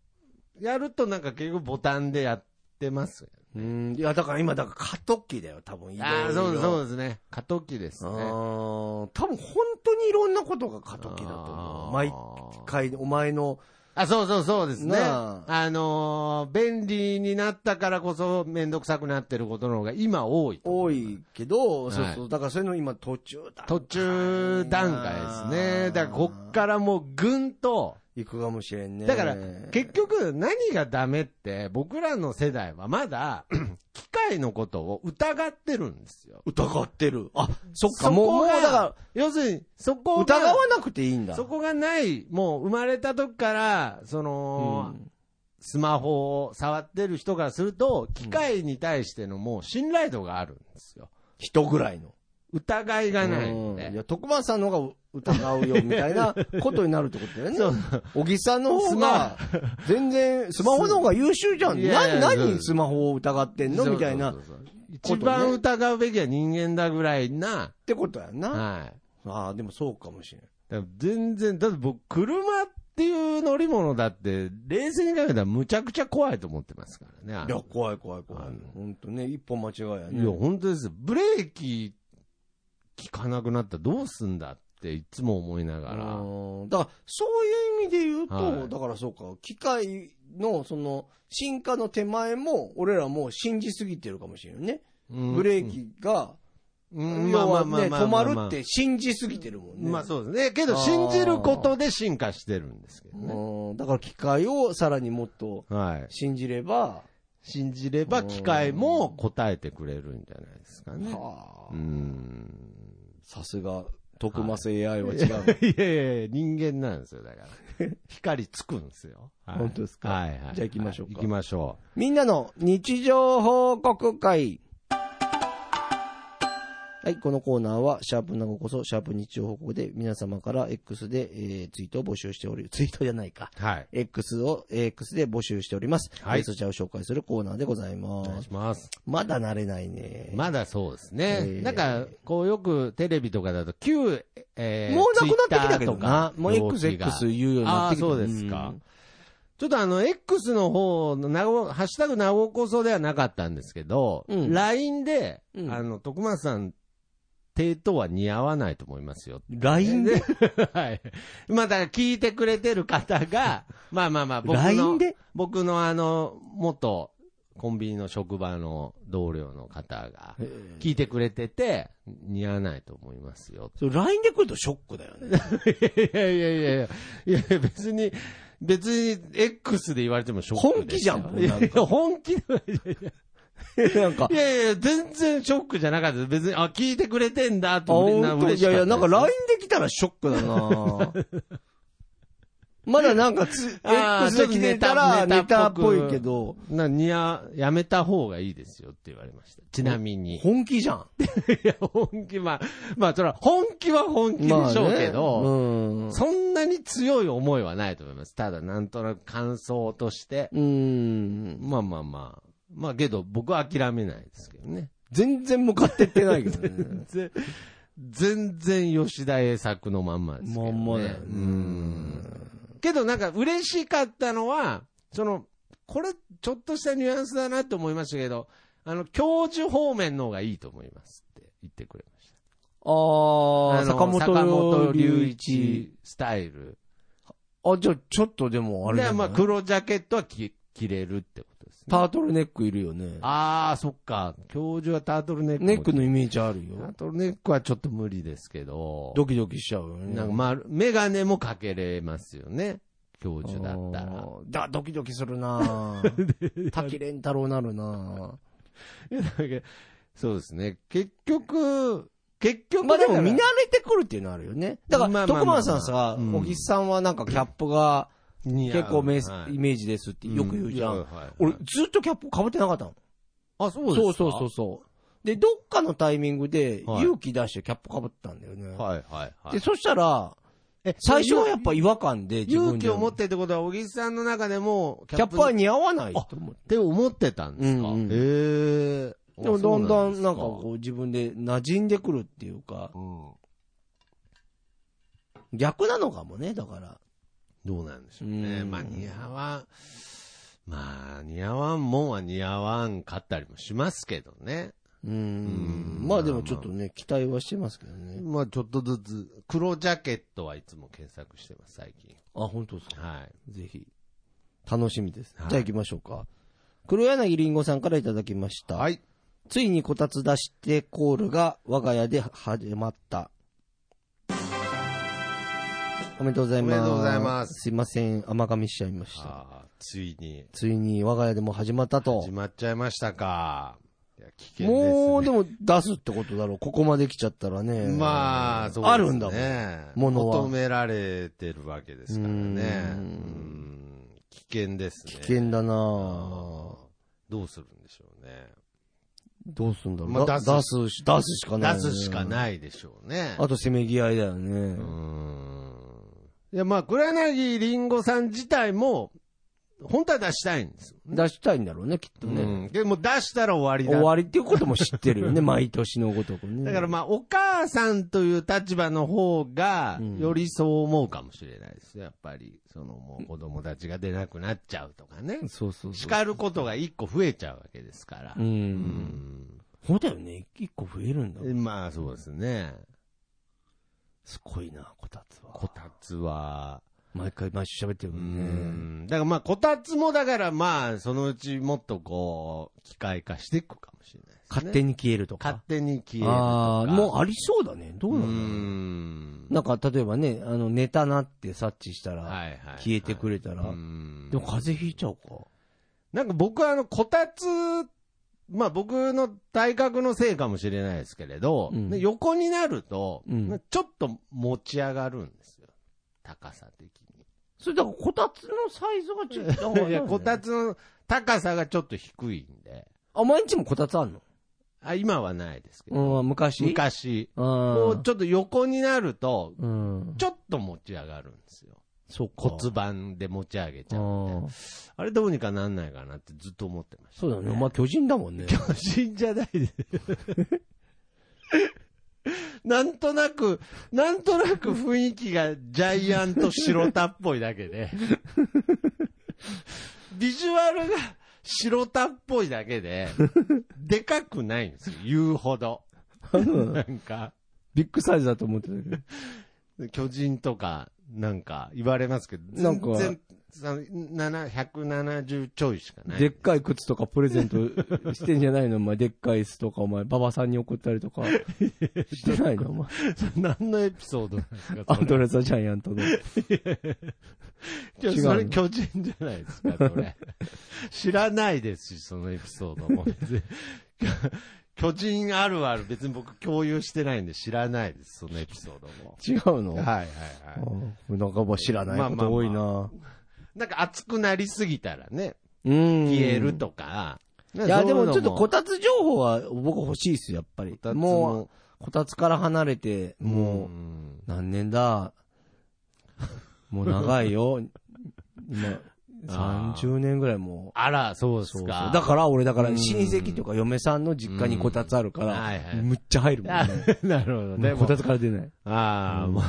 S2: やるとなんか結局ボタンでやってますよ。
S1: うん。いや、だから今、だから過渡期だよ、多分。
S2: ああ、そうそうですね。過渡期です
S1: あ
S2: ね。
S1: ー多分本当にいろんなことが過渡期だと思う。毎回、お前の、
S2: あ、そうそうそうですね。
S1: な
S2: あのー便利になったからこそめんどくさくなってることの方が今多い。
S1: 多いけど、
S2: はい
S1: そうそう。だからそういうの今途中だ。
S2: 途中段階ですね。だからこっからもうぐんと、
S1: 行くかもしれんね。
S2: だから結局何がダメって僕らの世代はまだ 機械のことを疑ってるんですよ。
S1: 疑ってる。あ、そっか、
S2: そ
S1: もう、だか
S2: 要するにそこ
S1: 疑わなくていいんだ。
S2: そこがない、もう生まれた時から、その、
S1: うん
S2: スマホを触ってる人からすると、機械に対してのもう信頼度があるんですよ。
S1: 人ぐらいの。
S2: 疑いがないんで。
S1: うんいや、徳松さんの方が疑うよ、みたいな ことになるってことだよね。小木さんの方
S2: ス
S1: が、全然、スマホの方が優秀じゃん。な、何スマホを疑ってんの？みたいな。
S2: 一番疑うべきは人間だぐらいな。
S1: てことやんな。
S2: はい。
S1: ああ、でもそうかもしれん。
S2: だから全然、だって僕、車っていう乗り物だって、冷静に考えたらむちゃくちゃ怖いと思ってますからね。
S1: いや、怖い怖い怖い。本当ね、一歩間違いやね。
S2: いや、本当ですよ。ブレーキ効かなくなったらどうすんだっていつも思いながら。
S1: うんだから、そういう意味で言うと、
S2: はい
S1: だからそうか、機械の、その、進化の手前も、俺らもう信じすぎてるかもしれんよね。
S2: うん
S1: ブレーキが、
S2: うん
S1: 止まる
S2: まあ
S1: って信じすぎてるもんね。
S2: まあそうですね。けど信じることで進化してるんですけどね。
S1: うんだから機械をさらにもっと
S2: はい。
S1: 信じれば、
S2: 信じれば機械も答えてくれるんじゃないですかね。
S1: はあ
S2: うん。
S1: さすが、徳マス AI は違う。
S2: いやいやいや、人間なんですよ、だから。光つくんですよ。はい
S1: 本当ですか
S2: はいはい。
S1: じゃあ行きましょうか
S2: 行きましょ
S1: みんなの日常報告会。はい、このコーナーは、シャープなごこそ、シャープ日常報告で、皆様から X で、えーツイートを募集しており、ツイートじゃないか。
S2: う。はい。
S1: X を、X で募集しております。
S2: はい
S1: えーそちらを紹介するコーナーでござい
S2: お願い
S1: ます。
S2: します。
S1: まだ慣れないね。
S2: まだそうですね。
S1: えー
S2: なんか、こうよくテレビとかだと、旧、えー、
S1: もうなくなってきたけどな
S2: と。か
S1: もう XX 言うようになってきた。
S2: あーそうですか
S1: ん
S2: ちょっとあの、X の方のなご、ハッシュタグなごこそではなかったんですけど、
S1: うん
S2: LINE で、
S1: うん
S2: あの、徳松さん、手とは似合わないと思いますよ。
S1: LINE で？
S2: はい。まあ、だから聞いてくれてる方が、まあまあまあ、僕の、
S1: で？
S2: 僕のあの、元、コンビニの職場の同僚の方が、聞いてくれてて、似合わないと思いますよ。
S1: それ LINE で来るとショックだよね。
S2: いやいやいやいや、いや別に、別に X で言われてもショック
S1: 本気じゃん
S2: いやいや、本気ではいやいや
S1: なんか
S2: い、やいや、全然ショックじゃなかった。別に、あ、聞いてくれてんだ
S1: あ、
S2: と、みんな
S1: 本当？
S2: 嬉し。
S1: いやいや、なんか LINE で来たらショックだな まだなんかつ、X で来てたら
S2: ネ
S1: ネタっ
S2: タっぽ
S1: いけど、
S2: な、にや、やめた方がいいですよって言われました。ちなみに。い
S1: 本気じゃん。
S2: や、本気、まあ、まあ、それは、本気は本気でしょうけど、
S1: まあね
S2: そんなに強い思いはないと思います。ただ、なんとなく感想として。
S1: うん。うん。
S2: まあまあまあ。まあけど、僕は諦めないですけどね。
S1: 全然向かってってないけどね。
S2: ぜ全然吉田栄作のまんまですけど、ね。
S1: まんまだよね
S2: うん。けどなんか嬉しかったのは、その、これちょっとしたニュアンスだなと思いましたけど、あの、教授方面の方がいいと思いますって言ってくれまし
S1: ああ、
S2: の
S1: 坂本龍一。
S2: スタイル。
S1: あ、じゃあちょっとでもあれじ
S2: まあ、黒ジャケットは着着れるってことですね。
S1: タートルネックいるよね。
S2: ああ、そっか。教授はタートルネックも。
S1: ネックのイメージある
S2: ター
S1: よ。
S2: トルネックはちょっと無理ですけど。
S1: ドキドキしちゃうよね。
S2: なんかまあ、メガネもかけれますよね。教授だったら。
S1: だ、ドキドキするなぁ 滝蓮太郎なるなぁ
S2: いやだけどそうですね。結局、結局
S1: まあでも見慣れてくるっていうのあるよね。だから、徳間さんさ、
S2: うん
S1: 小木さんはなんかキャップが結構メス
S2: はい
S1: イメージですってよく言うじゃん。
S2: はいはいはい
S1: 俺、ずっとキャップ被ってなかったの。
S2: あ、そうですか？
S1: そうそうそうそう。で、どっかのタイミングで
S2: はい
S1: 勇気出してキャップ被ったんだよね。
S2: はいはいはい。
S1: で、そしたら、
S2: え
S1: 最初はやっぱ違和感で自分で
S2: 勇気を持ってってことは、小木さんの中でも、
S1: キャップは
S2: に
S1: 似合わないと思って。
S2: って思ってたんですか、
S1: うんうん
S2: へえ。
S1: でもだんだんなんか
S2: こ
S1: こう自分で馴染んでくるっていうか、
S2: う、うん、
S1: 逆なのかもね、だから。
S2: どうなんでしょう
S1: う
S2: ね。
S1: ん
S2: まあ似合わん、まあ似合わんもんは似合わんかったりもしますけどね。
S1: う
S2: うん
S1: ん。まあでもちょっとね、期待はしてますけどね。
S2: まあちょっとずつ、黒ジャケットはいつも検索してます、最近。
S1: あ、本当ですか？
S2: はい。
S1: ぜひ。楽しみです。
S2: はい
S1: じゃあ行きましょうか。黒柳りんごさんからいただきました。
S2: はい。
S1: ついにこたつ出してコールが我が家で始まった。おめでとうございます。
S2: おめでとうございます
S1: すいません、甘噛みしちゃいました。
S2: ついに
S1: ついに我が家でも始まったと
S2: 始。まっちゃいましたか。いや、危険ですね。
S1: もう、でも出すってことだろう。ここまで来ちゃったらね。
S2: まあ、そうですね。
S1: あるんだもん。ものは
S2: 求められてるわけですからね。危険ですね。
S1: 危険だな
S2: どうするんでしょうね。
S1: どうすんだろう。
S2: まあ
S1: だ
S2: 出す
S1: 出すし、出すしかない、
S2: 出すしかないでしょうね。
S1: あと、せめぎ合いだよね。
S2: うん。いや、まあ、黒柳りんごさん自体も、本当は出したいんですよ。
S1: 出したいんだろうね、きっとね。
S2: うん。でも出したら終わりだ。
S1: 終わりっていうことも知ってるよね、毎年のごとくね。
S2: だからまあ、お母さんという立場の方が
S1: うん、
S2: よりそう思うかもしれないですよ。やっぱり、そのもう子供たちが出なくなっちゃうとかね。
S1: そうそうそう。
S2: 叱ることが一個増えちゃうわけですから。
S1: う。。
S2: うん
S1: そうだよね。一個増えるんだ。
S2: まあ、そうですね。
S1: すごいな、こたつは。
S2: こたつは、
S1: 毎回毎週喋ってる
S2: う
S1: もんね。
S2: ん。だからまあ、こたつもだからまあ、そのうちもっとこう、機械化していくかもしれないね。
S1: 勝手に消えるとか。
S2: 勝手に消えるとか。
S1: ああ、もうありそうだね。どう
S2: う
S1: なんだろう。
S2: ん。
S1: なんか、例えばね、あの、寝たなって察知したら、
S2: はいはい。
S1: 消えてくれたら、
S2: うん
S1: でも風邪ひいちゃうか。
S2: なんか僕はあの、こたつ、まあ僕の体格のせいかもしれないですけれど、
S1: うん
S2: ね横になると、
S1: うん
S2: ちょっと持ち上がるんですよ。高さ的
S1: それだから、こたつのサイズがちょっと。
S2: に。いや、こたつの高さがちょっと低いんで、
S1: あ、毎日もこたつあんの？
S2: あ今はないですけど、
S1: うん、昔？
S2: 昔、
S1: ああ。
S2: こうちょっと横になると、
S1: うん。
S2: ちょっと持ち上がるんですよ。
S1: そうか。
S2: 骨盤で持ち上げちゃうんで。
S1: ああ
S2: あれどうにかなんないかなってずっと思ってました、
S1: そうだね。お前巨人だもんね。
S2: 巨人じゃないです。なんとなく、なんとなく雰囲気がジャイアント白田っぽいだけで、ビジュアルが白田っぽいだけで、でかくないんですよ、言うほど。なんか、
S1: ビッグサイズだと思ってたけど。
S2: 巨人とか、なんか言われますけど、
S1: なんか
S2: 全然、その7 170ちょいしかない。
S1: でっかい靴とかプレゼントしてんじゃないの？お前、でっかい椅子とか、お前、馬場さんに送ったりとか、してないの？お前。
S2: 何のエピソードなんですか？
S1: アンドレザ・ジャイアントの。違うの？
S2: それ巨人じゃないですか、それ。知らないですし、そのエピソードも。巨人あるある別に僕共有してないんで知らないです、そのエピソードも。
S1: 違うの？
S2: はいはいはい。
S1: うんなんかもう知らないこと多いな。
S2: なんか熱くなりすぎたらね、
S1: うん。
S2: 消えるとか。い
S1: いや、でもちょっとこたつ情報は僕欲しいっすよ、やっぱり。もう、こたつから離れて、もう、
S2: ん
S1: 何年だ？もう長いよ。30年ぐらいもう。
S2: あら、そうです
S1: そう
S2: か。
S1: だから俺だから
S2: うん
S1: 親戚とか嫁さんの実家にこたつあるか
S2: うん
S1: らむっちゃ入るもん
S2: あ
S1: ね。
S2: なるほど。でも
S1: もうこたつから出ない。
S2: ああ、
S1: うん
S2: もう、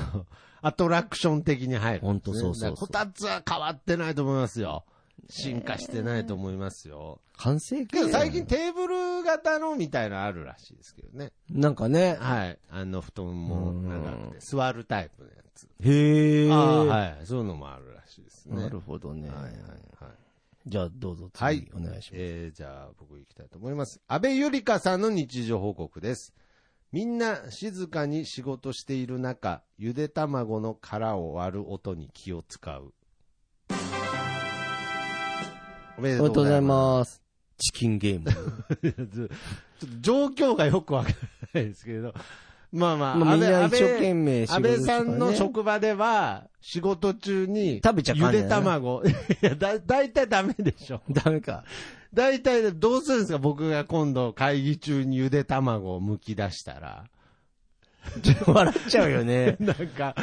S2: アトラクション的に入る、
S1: ほんとそうそうそう
S2: こたつは変わってないと思いますよ。進化してないと思いますよ。
S1: 完成
S2: けど最近テーブル型のみたいなあるらしいですけどね。
S1: なんかね。
S2: はい。あの布団も長くて、座るタイプのやつ。
S1: へえ。
S2: はい。そういうのもあるらしいですね。
S1: なるほどね。
S2: はいはいはい。
S1: じゃあどうぞ次、
S2: はい、
S1: お願いします。
S2: えー、じゃあ僕行きたいと思います。安倍ゆりかさんの日常報告です。みんな静かに仕事している中、ゆで卵の殻を割る音に気を使う。
S1: おめでとうございます。チキンゲーム。
S2: ちょっと状況がよくわからないですけど、まあまあ、
S1: みんな一生懸命
S2: 安倍さんの職場では、仕事中に、
S1: 食べちゃ
S2: ゆで卵。いや、だ、だいたいダメでしょ。
S1: ダメか。
S2: だいたいどうするんですか？僕が今度会議中にゆで卵を剥き出したら。
S1: 笑っちゃうよね。
S2: なんか。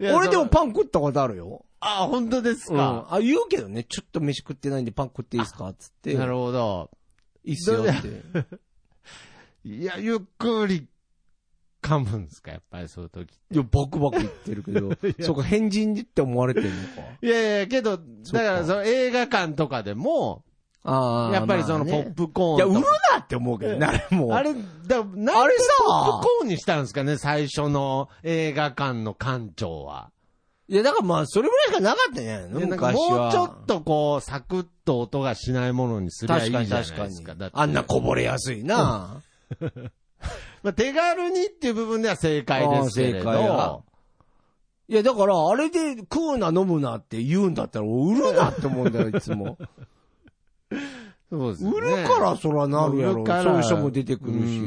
S1: 俺でもパン食ったことあるよ。
S2: あ、本当ですか、
S1: うん、あ、言うけどね、ちょっと飯食ってないんでパン食っていいですか？つって。
S2: なるほど。
S1: いいっすよって。
S2: いや、ゆっくり噛むんですか？やっぱりそういう時
S1: いや、バクバク言ってるけど、そうか、変人って思われてるのか。
S2: いやいや、けど、だからその映画館とかでも、あやっぱりそのポップコーン、
S1: いや、売るなって思うけどね、あれも。
S2: あれ、だなんでポップコーンにしたんですかね、最初の映画館の館長は。
S1: いや、だからまあ、それぐらいしかなかったんじゃないの？
S2: なんかもうちょっとこう、サクッと音がしないものにすりゃいいじゃないですか。確かに。
S1: あんなこぼれやすいな。
S2: まあ、手軽にっていう部分では正解ですけれど。
S1: いや、だから、あれで食うな飲むなって言うんだったら、売るなって思うんだよ、いつも。
S2: そうですね。
S1: 売るからそらなるやろ。そういう人も出てくるし。な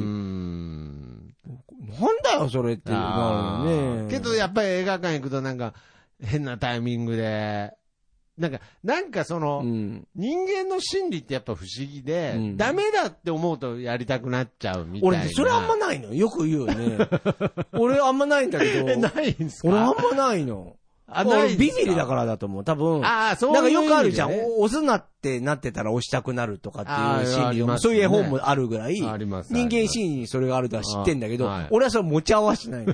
S1: んだよ、それってなるよ
S2: ね。けど、やっぱり映画館行くとなんか、変なタイミングで、なんか、なんかその、うん、人間の心理ってやっぱ不思議で、うん、ダメだって思うとやりたくなっちゃうみたいな。
S1: 俺、それあんまないの。よく言うよね。俺あんまないんだけど。
S2: え、ないんすか？
S1: 俺あんまないの。あ、ないビビりだからだと思う。多分。
S2: ああ、そう
S1: なんかよくあるじゃん。押すなってなってたら押したくなるとかっていう心理も、そういう絵本もあるぐらい、
S2: あります。
S1: 人間心理にそれがあるとは知ってんだけど、俺はそれ持ち合わせないの。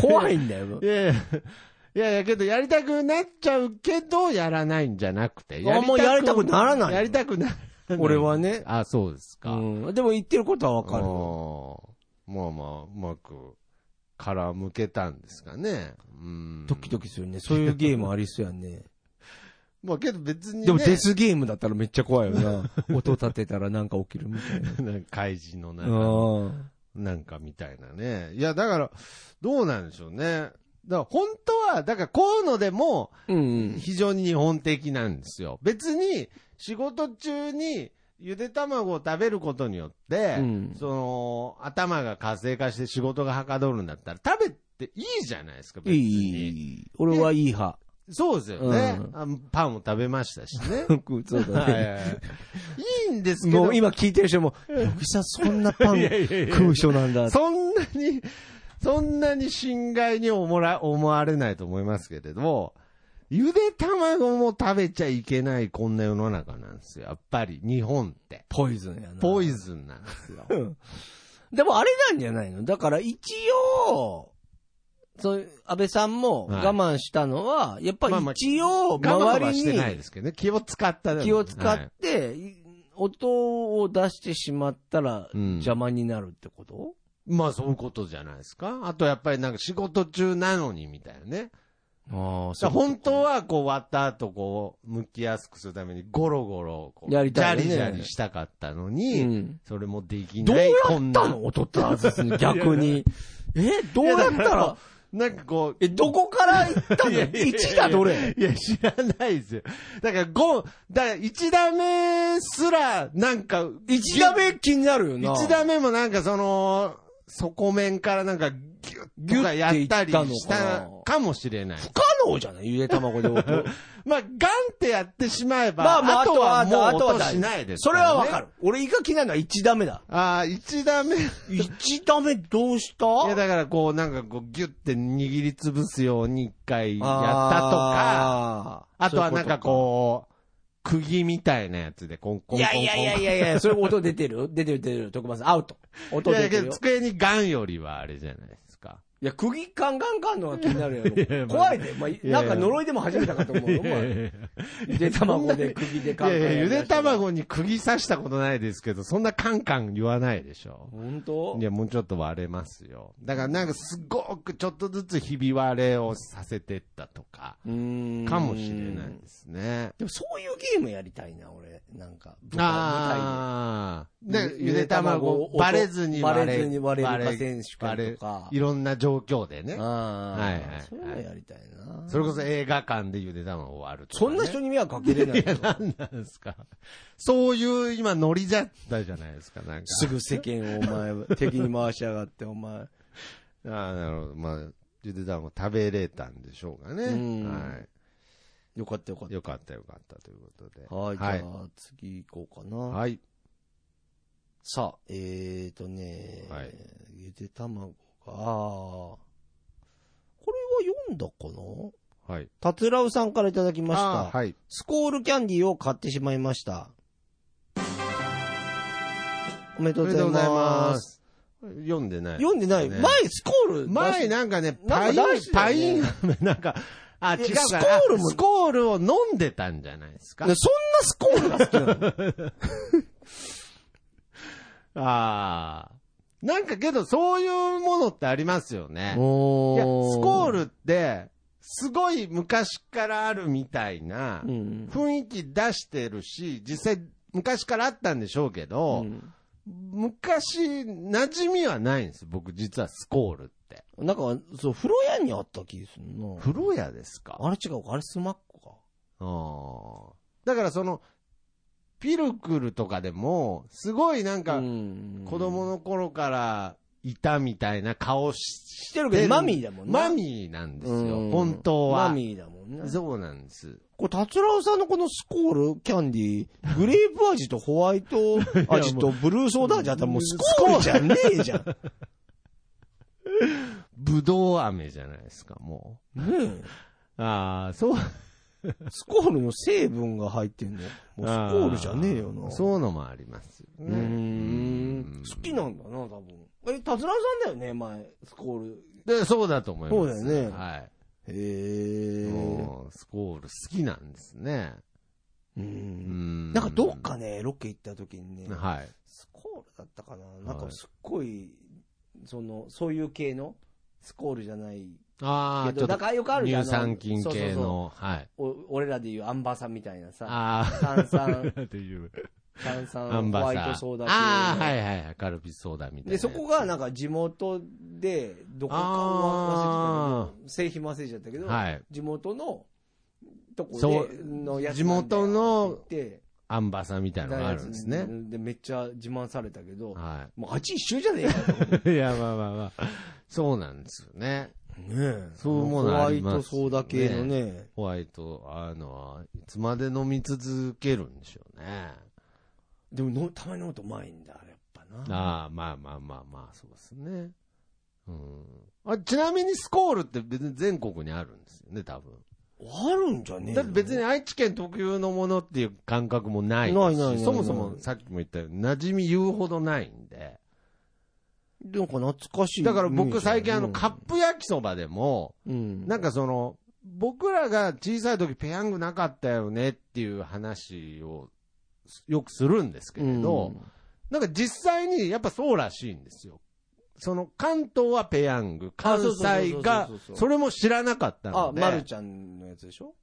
S1: 怖いんだよ。
S2: いやいや。いやいや、けど、やりたくなっちゃうけど、やらないんじゃなくて。
S1: あんまやりたくならない。
S2: やりたくな
S1: 俺はね。
S2: あ、そうですか。う
S1: ん。でも言ってることはわかる。
S2: まあまあ、うまく、殻向けたんですかね。
S1: うん。ドキドキするね。そういうゲームありそうやね。
S2: まあけど別に、ね、
S1: でもデスゲームだったらめっちゃ怖いよな。音立てたらなんか起きるみたいな。なんか
S2: 怪人の中なんかみたいなね。いや、だから、どうなんでしょうね。だから本当は、だからこういうのでも、非常に日本的なんですよ。別に、仕事中に、ゆで卵を食べることによって、うん、その、頭が活性化して仕事がはかどるんだったら、食べていいじゃないですか、別に。い
S1: い。俺はいい派。
S2: そうですよね、うん、パンも食べましたしね。
S1: そうだね。はいはい、
S2: いいんですけど。
S1: もう今聞いてる人も、よくさそんなパン食う人なんだ。
S2: そんなに、そんなに心外に思われないと思いますけれども、ゆで卵も食べちゃいけないこんな世の中なんですよ。やっぱり日本って。
S1: ポイズンやな。
S2: ポイズンなんですよ。
S1: でもあれなんじゃないの？だから一応、そう安倍さんも我慢したのは、はい、やっぱり一応、周りに、
S2: はしてないですけどね。気を使った
S1: 気を使って、はい、音を出してしまったら邪魔になるってこと、
S2: まあそういうことじゃないですか。あとやっぱりなんか仕事中なのにみたいなね。ああ、本当はこう割った後こう、剥きやすくするためにゴロゴロ、
S1: やりた
S2: い、ね、ジャリジャリしたかったのに、うん、それもでき
S1: ない。どうやったの音って外すに、逆に。え、どうやったら？
S2: なんかこう。
S1: え、どこから行ったの ?1 だどれ？
S2: いや、知らないですよ。だから5、だから1打目すら、なんか、
S1: 1打目気になるよな。
S2: 1打目もなんかその、底面からなんかギュッとかやったりしたかもしれない。
S1: 不可能じゃない？ゆで卵で音。
S2: まあ、ガンってやってしまえば、まあ、まあ、あとはもう音しないです、ね、
S1: それはわかる。俺イカ気になるのは1打目だ。
S2: ああ、1打目。
S1: 1打目どうした？
S2: いや、だからこう、なんかこう、ギュッて握りつぶすように一回やったとか、あとはなんかこう、釘みたいなやつでコンコンコンコン。
S1: いやいやいやいやいや、それ出てる？出てる出てる。徳松アウト。音出てる
S2: いやいや、机にガンよりはあれじゃないですか。
S1: いや、釘カンカンカンのが気になるやろ。怖いで。まあ、なんか呪いでも始めたかと思うよ。ゆ で卵で釘でカンカン。いやいや、
S2: ゆで卵に釘刺したことないですけど、そんなカンカン言わないでしょ。
S1: 本当
S2: いや、もうちょっと割れますよ。だからなんかすごくちょっとずつひび割れをさせてったとか、かもしれないですね。
S1: でもそういうゲームやりたいな、俺。なんか、
S2: ああ。で、ゆで卵、バレずに
S1: 割れ、バレずに割れるか選手権とか。
S2: いろんな状況でね。
S1: はいはい。そういうのやりたいな。
S2: それこそ映画館でゆで卵を割る
S1: とか、そんな人に迷惑かけれない。い
S2: や、なんなんですか。そういう今ノリじゃったじゃないですか、なんか。
S1: すぐ世間をお前、敵に回しやがって、お前。あ
S2: あ、なるほど。まあ、ゆで卵食べれたんでしょうかね。はい。
S1: よかったよかった。
S2: よかったよかったということで。
S1: はい、じゃあ次行こうかな。
S2: はい。
S1: さあ、えーとね、はい、ゆで卵が、これは読んだか
S2: な？はい。
S1: たつらうさんからいただきました。
S2: はい。
S1: スコールキャンディーを買ってしまいました。おめでとうございます。
S2: 読んでない、
S1: 読んでない。前スコール？
S2: 前なんかね、パイン、パイン、なんか、あ、違うかスコールも？スコールを飲んでたんじゃないですか？
S1: そんなスコールが好きなの？
S2: ああ。なんかけど、そういうものってありますよね。いや、スコールって、すごい昔からあるみたいな雰囲気出してるし、実際昔からあったんでしょうけど、うん、昔、馴染みはないんです僕実はスコールって。
S1: なんか、そう、風呂屋にあった気するな。
S2: 風呂屋ですか？
S1: あれ違うかあれスマッコか。
S2: ああ。だからその、ピルクルとかでも、すごいなんか、子供の頃からいたみたいな顔
S1: してるけど、マミーだもん
S2: ね。マミーなんですよ、本当は。
S1: マミーだもんね。
S2: そうなんです。
S1: これ、達郎さんのこのスコールキャンディー、グレープ味とホワイト 味とブルーソーダ味あったらもうスコールじゃねえじゃん。
S2: ぶどう飴じゃないですか、も
S1: う。ね
S2: え。ああ、そう。
S1: スコールの成分が入ってんの？もうスコールじゃねえよな。
S2: そういうのもありますよね。う
S1: ん。好きなんだな、多分。え、達郎さんだよね、前、スコール。
S2: で、そうだと思います。
S1: そうだよね。
S2: はい。
S1: へえ。
S2: スコール好きなんですね。
S1: うん。なんかどっかね、ロケ行った時にね、
S2: はい。
S1: スコールだったかななんかすっごい、その、そういう系の、スコールじゃない
S2: ああ、ちょっと。
S1: よくある
S2: じゃん。乳酸菌系の、はい。
S1: お俺らでいうアンバサみたいなさ。
S2: ああ。
S1: 炭酸。
S2: っていう。
S1: 炭酸ホワイトソーダ
S2: ああ、はいはいはい。カルピスソーダみたいな。
S1: で、そこがなんか地元で、どこか忘れてた製品忘れちゃったけど、はい、地元のとこでのやつ
S2: 地元のアンバサみたいなのがあるんですね。
S1: で、めっちゃ自慢されたけど、
S2: は
S1: い、もう味一緒じゃねえ
S2: か いや、まあまあまあ。そうなんですよね。
S1: ね
S2: そうものあります、
S1: ね、ホワイトソーダ系のね。
S2: ホワイト、あの、いつまで飲み続けるんでしょうね。
S1: でもの、たまに飲むとうまいんだ、やっぱ
S2: な。ああ、まあまあまあまあ、そうですね。うん。あちなみにスコールって別に全国にあるんですよね、多分。
S1: あるんじゃねえ
S2: だって別に愛知県特有のものっていう感覚もないし。ないないないそもそもさっきも言ったように馴染み言うほどないんで。
S1: なんか懐かしい。
S2: だから僕最近あの、カップ焼きそばでも、うん、なんかその、僕らが小さい時ペヤングなかったよねっていう話をよくするんですけれど、うん、なんか実際にやっぱそうらしいんですよ。その関東はペヤング、関西が、それも知らなかったので。
S1: あ、まるちゃんのやつでしょ？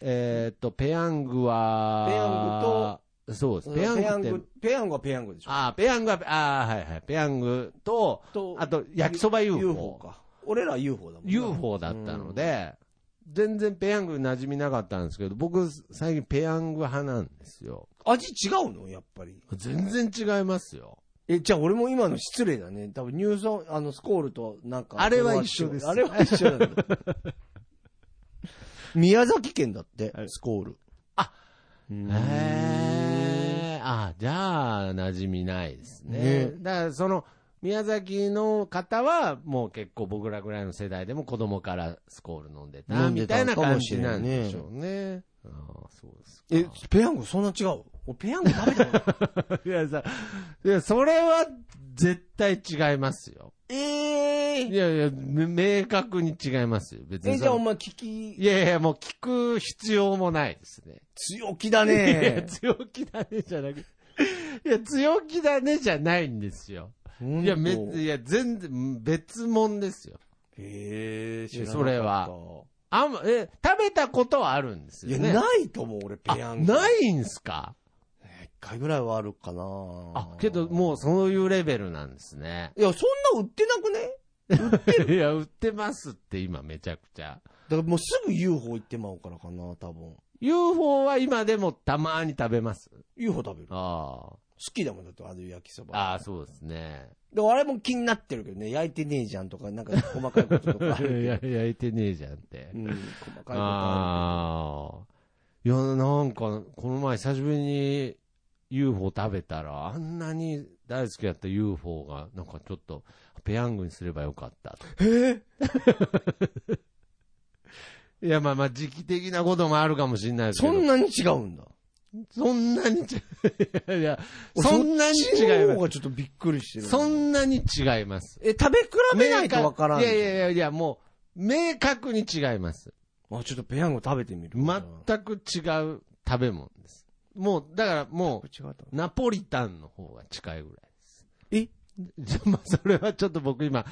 S2: えっと、ペヤングは、
S1: ペヤングと、
S2: そうです。ペヤングって。
S1: ペヤングはペヤングでしょ
S2: あ、ペヤングは、ああ、はいはい。ペヤングと、とあと、焼きそば UFO。
S1: UFO か。俺ら UFO だもんね。
S2: UFO だったので、全然ペヤング馴染みなかったんですけど、僕、最近ペヤング派なんですよ。
S1: 味違うの？やっぱり。
S2: 全然違いますよ。
S1: え、じゃあ俺も今の失礼だね。多分乳酸、あの、スコールとなんか。
S2: あれは一緒です。
S1: あれは一緒なんだ。宮崎県だって、スコール。
S2: あ、へえ。あ、じゃあ、馴染みないですね。ねだから、その、宮崎の方は、もう結構僕らぐらいの世代でも子供からスコール飲んでた、みたいな感じなんでしょうね。ああ、そうです
S1: え、ペヤングそんな違う？ペヤング食べた
S2: いやさ、いや、それは絶対違いますよ。
S1: ええー、
S2: いやいや、明確に違いますよ。別に。
S1: え、じゃあお前聞き。
S2: いやいや、もう聞く必要もないですね。
S1: 強気だね。
S2: 強気だねじゃなくて。いや、強気だねじゃないんですよ。いや、め、いや、全然、別物ですよ。
S1: へえ、
S2: それは。あんま、え、食べたことはあるんですよね。
S1: いや、ないと思う、俺、ペヤン
S2: グ。ないんすか？
S1: 一回ぐらいはあるかな
S2: あ、けど、もうそういうレベルなんですね。
S1: いや、そんな売ってなくね？売って
S2: る いや、売ってますって、今、めちゃくちゃ。
S1: だからもうすぐ UFO 行ってまうからかな、多分。
S2: UFO は今でもたまに食べます
S1: ?UFO 食べる。
S2: ああ。
S1: 好きだもんだと、あの焼きそば。
S2: ああ、そうですね。
S1: でもあれも気になってるけどね、焼いてねえじゃんとか、なんか細かいこととか
S2: い や、焼いてねえじゃんって。
S1: うん、細かいこと
S2: ああ。いや、なんか、この前久しぶりに UFO 食べたら、あんなに大好きだった UFO が、なんかちょっと、ペヤングにすればよかったと。
S1: え
S2: いや、まあまあ、時期的なこともあるかもしれないですけ
S1: ど。そんなに違うんだ。
S2: そんなに違う。いや、そんなに違います。
S1: がちょっとびっくりしてる。
S2: そんなに違います。
S1: え、食べ比べないとわからん。
S2: いやいやいやいや、もう、明確に違います。
S1: あ、ちょっとペヤング食べてみる。
S2: 全く違う食べ物です。もう、だからもう、ナポリタンの方が近いぐらいです。
S1: え？
S2: じゃ、まあ、それはちょっと僕今、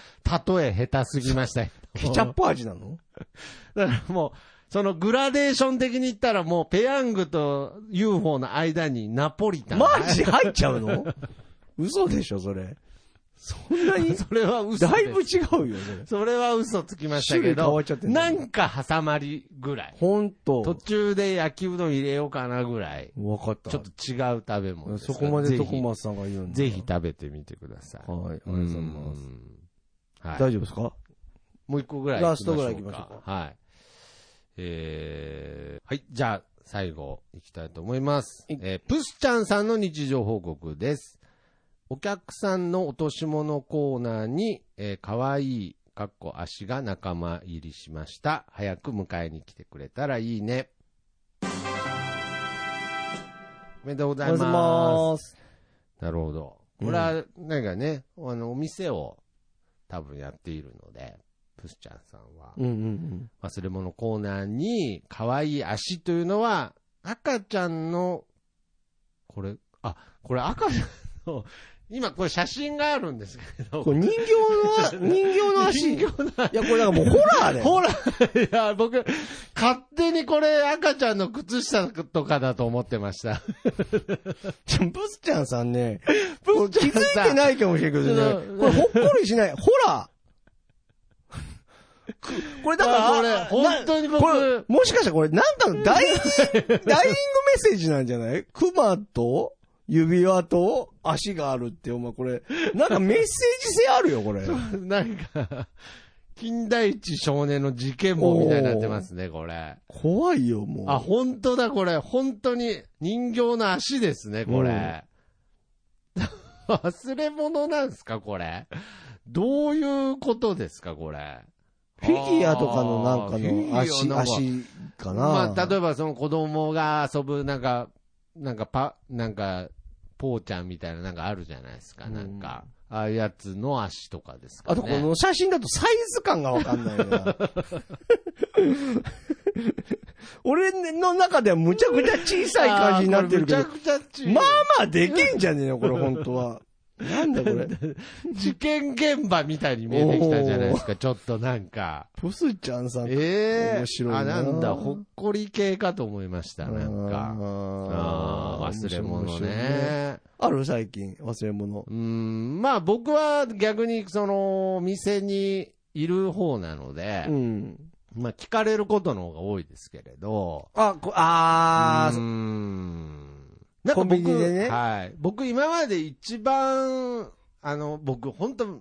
S2: 例え下手すぎました
S1: ケチャップ味なの？
S2: だからもう、そのグラデーション的に言ったらもうペヤングと UFO の間にナポリタン。
S1: マジ入っちゃうの？嘘でしょ、それ。そんなに？
S2: それは嘘
S1: だいぶ違うよ、
S2: ね。それは嘘つきましたけど、なんか挟まりぐらい。
S1: ほんと。
S2: 途中で焼きうどん入れようかなぐらい。
S1: わかった。
S2: ちょっと違う食べ物
S1: そこまで徳松さんが言うん
S2: だ。ぜひ食べてみてください。
S1: はい、ありがとうございます。はい、大丈夫ですか？
S2: もう一個ぐらい
S1: ラストぐらい行きましょう
S2: か。はい。えー、はい、じゃあ、最後、いきたいと思います。えー、プスちゃんさんの日常報告です。お客さんの落とし物コーナーに、えー、かわいい、かっこ足が仲間入りしました。早く迎えに来てくれたらいいね。おめでとうございます。ますなるほど。これは、なんかね、あの、お店を多分やっているので、プスちゃんさんは、
S1: うんうんうん、
S2: 忘れ物コーナーに、可愛い足というのは、赤ちゃんの、これ、あ、これ赤ちゃんの、今これ写真があるんですけど。
S1: これ人形の、人形の足。人形の足。いや、これなんかもうホラーで。
S2: ホラー。いや、僕、勝手にこれ赤ちゃんの靴下とかだと思ってました。
S1: ブスちゃんさんね、ブスちゃん気づいてないかもしれないけどね、これほっこりしない。ホラー。これだからこれ、
S2: 本当に僕、
S1: もしかしたらこれなんかのダイイング、ダイイングメッセージなんじゃない？熊と指輪と足があるって、お前これ、なんかメッセージ性あるよ、これ。
S2: なんか、金田一少年の事件簿みたいになってますね、これ。
S1: 怖いよ、もう。
S2: あ、本当だ、これ。本当に人形の足ですね、これ。忘れ物なんすか、これ。どういうことですか、これ。
S1: フィギュアとかのなんかの足、足かな。
S2: まあ、例えばその子供が遊ぶなんか、なんかパ、なんか、ポーちゃんみたいななんかあるじゃないですか、なんか。ああいうやつの足とかですか、ね、
S1: あとこの写真だとサイズ感がわかんないな。俺の中ではむちゃくちゃ小さい感じになってるけど。むちゃくちゃ小さい。まあまあできんじゃねえよ、これ本当は。なんだこれ。
S2: 事件現場みたいに見えてきたじゃないですか、ちょっとなんか。
S1: プスちゃんさん。
S2: ええー、
S1: 面白いな。
S2: あ、なんだ、ほっこり系かと思いました、なんか。ああ、忘れ物ね。
S1: ある最近、忘れ物。
S2: うん、まあ僕は逆にその、店にいる方なので、
S1: うん。
S2: まあ聞かれることの方が多いですけれど。
S1: あ、こあ
S2: ー。うん。なんか僕、ね、はい。僕今まで一番、あの、僕本当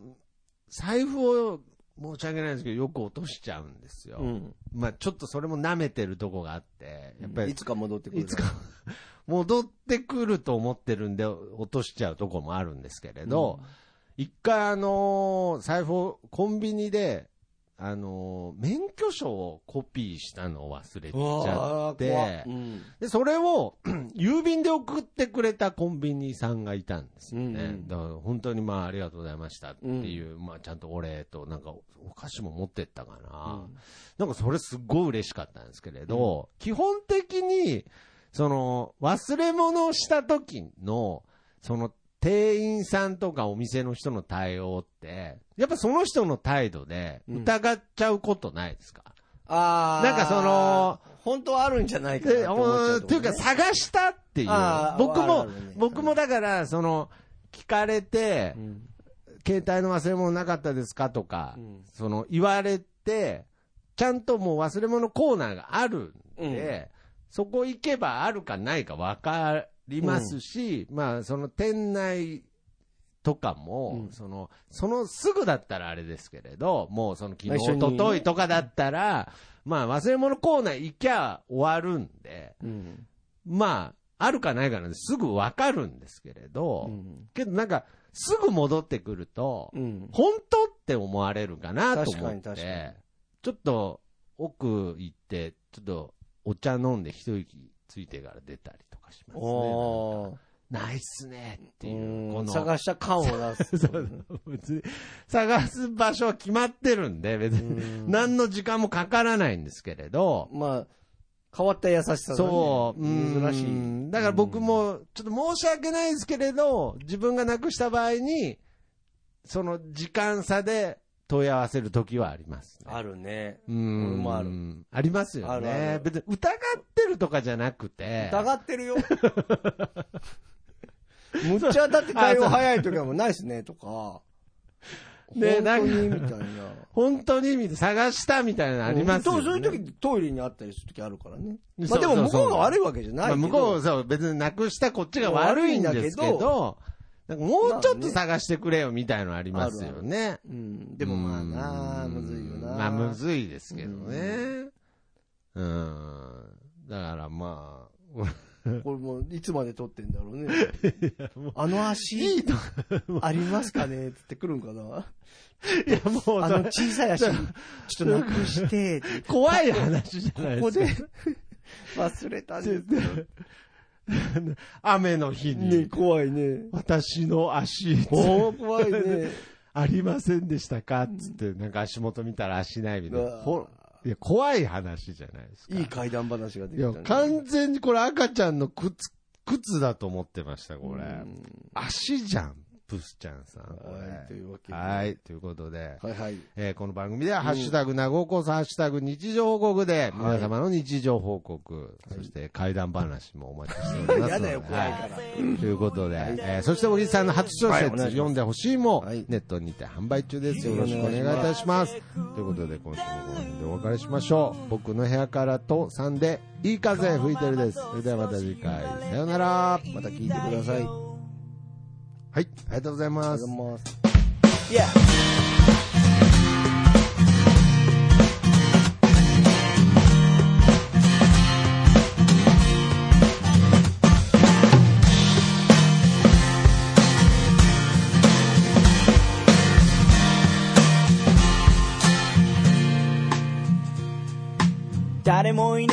S2: 財布を申し訳ないんですけど、よく落としちゃうんですよ。
S1: うん、
S2: まあちょっとそれも舐めてるとこがあって、やっぱり。
S1: いつか戻ってくる。
S2: いつか 戻ってくると思ってるんで、落としちゃうとこもあるんですけれど、うん、一回あのー、財布をコンビニで、あの、免許証をコピーしたのを忘れちゃって、で、それを 郵便で送ってくれたコンビニさんがいたんですよね。
S1: うんうん。
S2: だから本当にまあありがとうございましたっていう、まあちゃんとお礼となんかお菓子も持ってったかな。なんかそれすっごい嬉しかったんですけれど、基本的に、その、忘れ物をした時の、その、店員さんとかお店の人の対応って、やっぱその人の態度で疑っちゃうことないですか、
S1: ああ。
S2: なんかその、
S1: 本当はあるんじゃないかなって
S2: で
S1: 思っちゃう
S2: うんっていうか探したっていう。僕も
S1: ね、
S2: 僕もだから、その、聞かれて
S1: う、ん。
S2: 携帯の忘れ物なかったですかとか
S1: う、ん。
S2: その、言われて、ちゃんともう忘れ物コーナーがあるんで、そこ行けばあるかないか分かりますし、まあ、その店内とかも、
S1: うん。
S2: その、そのすぐだったらあれですけれど、もうその昨日、
S1: まあ一緒に
S2: 一昨日とかだったら、まあ忘れ物コーナー行きゃ終わるんで、
S1: うん。
S2: まあ、あるかないかなんですぐ分かるんですけれど、
S1: うん。
S2: けどなんか、すぐ戻ってくると、
S1: うん。
S2: 本当って思われるかなと思って、ちょっと奥行って、ちょっとお茶飲んで一息ついてから出たりとかしますね。ないっすねっていうう、
S1: ん。
S2: この、
S1: 探した感を出す。
S2: そう別に探す場所は決まってるんで、別に。
S1: うん。
S2: 何の時間もかからないんですけれど、
S1: まあ、変わった優しさだね。
S2: そう、
S1: 珍しい。
S2: うん。だから僕も、ちょっと申し訳ないですけれど、自分がなくした場合に、その時間差で問い合わせる時はあります、ね。
S1: あるね。
S2: うん。
S1: ある
S2: ありますよね。
S1: あるある
S2: 別に疑ってるとかじゃなくて。
S1: 疑ってるよ。むっちゃだって対応早い時はもうないっすね、とか。
S2: ね
S1: 本当に、
S2: なん
S1: みたいな。
S2: 本当に見て探したみたいなのありますよね。
S1: そうそういう時トイレにあったりする時あるからね。まあでも向こうが悪いわけじゃないけど。
S2: まあ、向こう、そう、別になくしたこっちが悪いんですけど、もうちょっと探してくれよみたいのありますよね。
S1: うん。でもまあなあ、
S2: うん
S1: むずいよな。
S2: まあ、むずいですけどね。うん。だからまあ、
S1: これもういつまで撮ってんだろうね。あの足、ありますかねってってくるんかな。
S2: いやもう
S1: あの小さい足、ちょっとなくして、
S2: 怖い話じゃない
S1: ここ
S2: ですか。
S1: で忘れたんです
S2: 雨の日
S1: ね、
S2: に、
S1: 怖いね。
S2: 私の足、
S1: 怖いね。
S2: ありませんでしたか？つって、なんか足元見たら足ないみたいうな。いや、怖い話じゃないですか。
S1: いい怪談話がで
S2: いや
S1: きた、ね。
S2: 完全にこれ赤ちゃんの靴、靴だと思ってました、これ。
S1: うん
S2: 足じゃん、プスちゃんさん、これ。
S1: はいというわけで
S2: はい、ということで。
S1: はいはい。
S2: えーこの番組では、ハッシュタグ、なごこそ、ハッシュタグ、日常報告で、皆様の日常報告、そして怪談話もお待ちしております。
S1: やだよ、怖い
S2: は
S1: から。
S2: いということで、えーそして、小木さんの初小説、読んでほしいも、
S1: はい
S2: ネットにて販売中です。よろしくお願いいたします。ということで、今週もこの辺でお別れしましょう。僕の部屋からと3で、いい風吹いてるです。それではまた次回、さようなら。
S1: また聞いてください。
S2: はい、ありがとうございます。
S1: います。Yeah!
S3: 誰もいない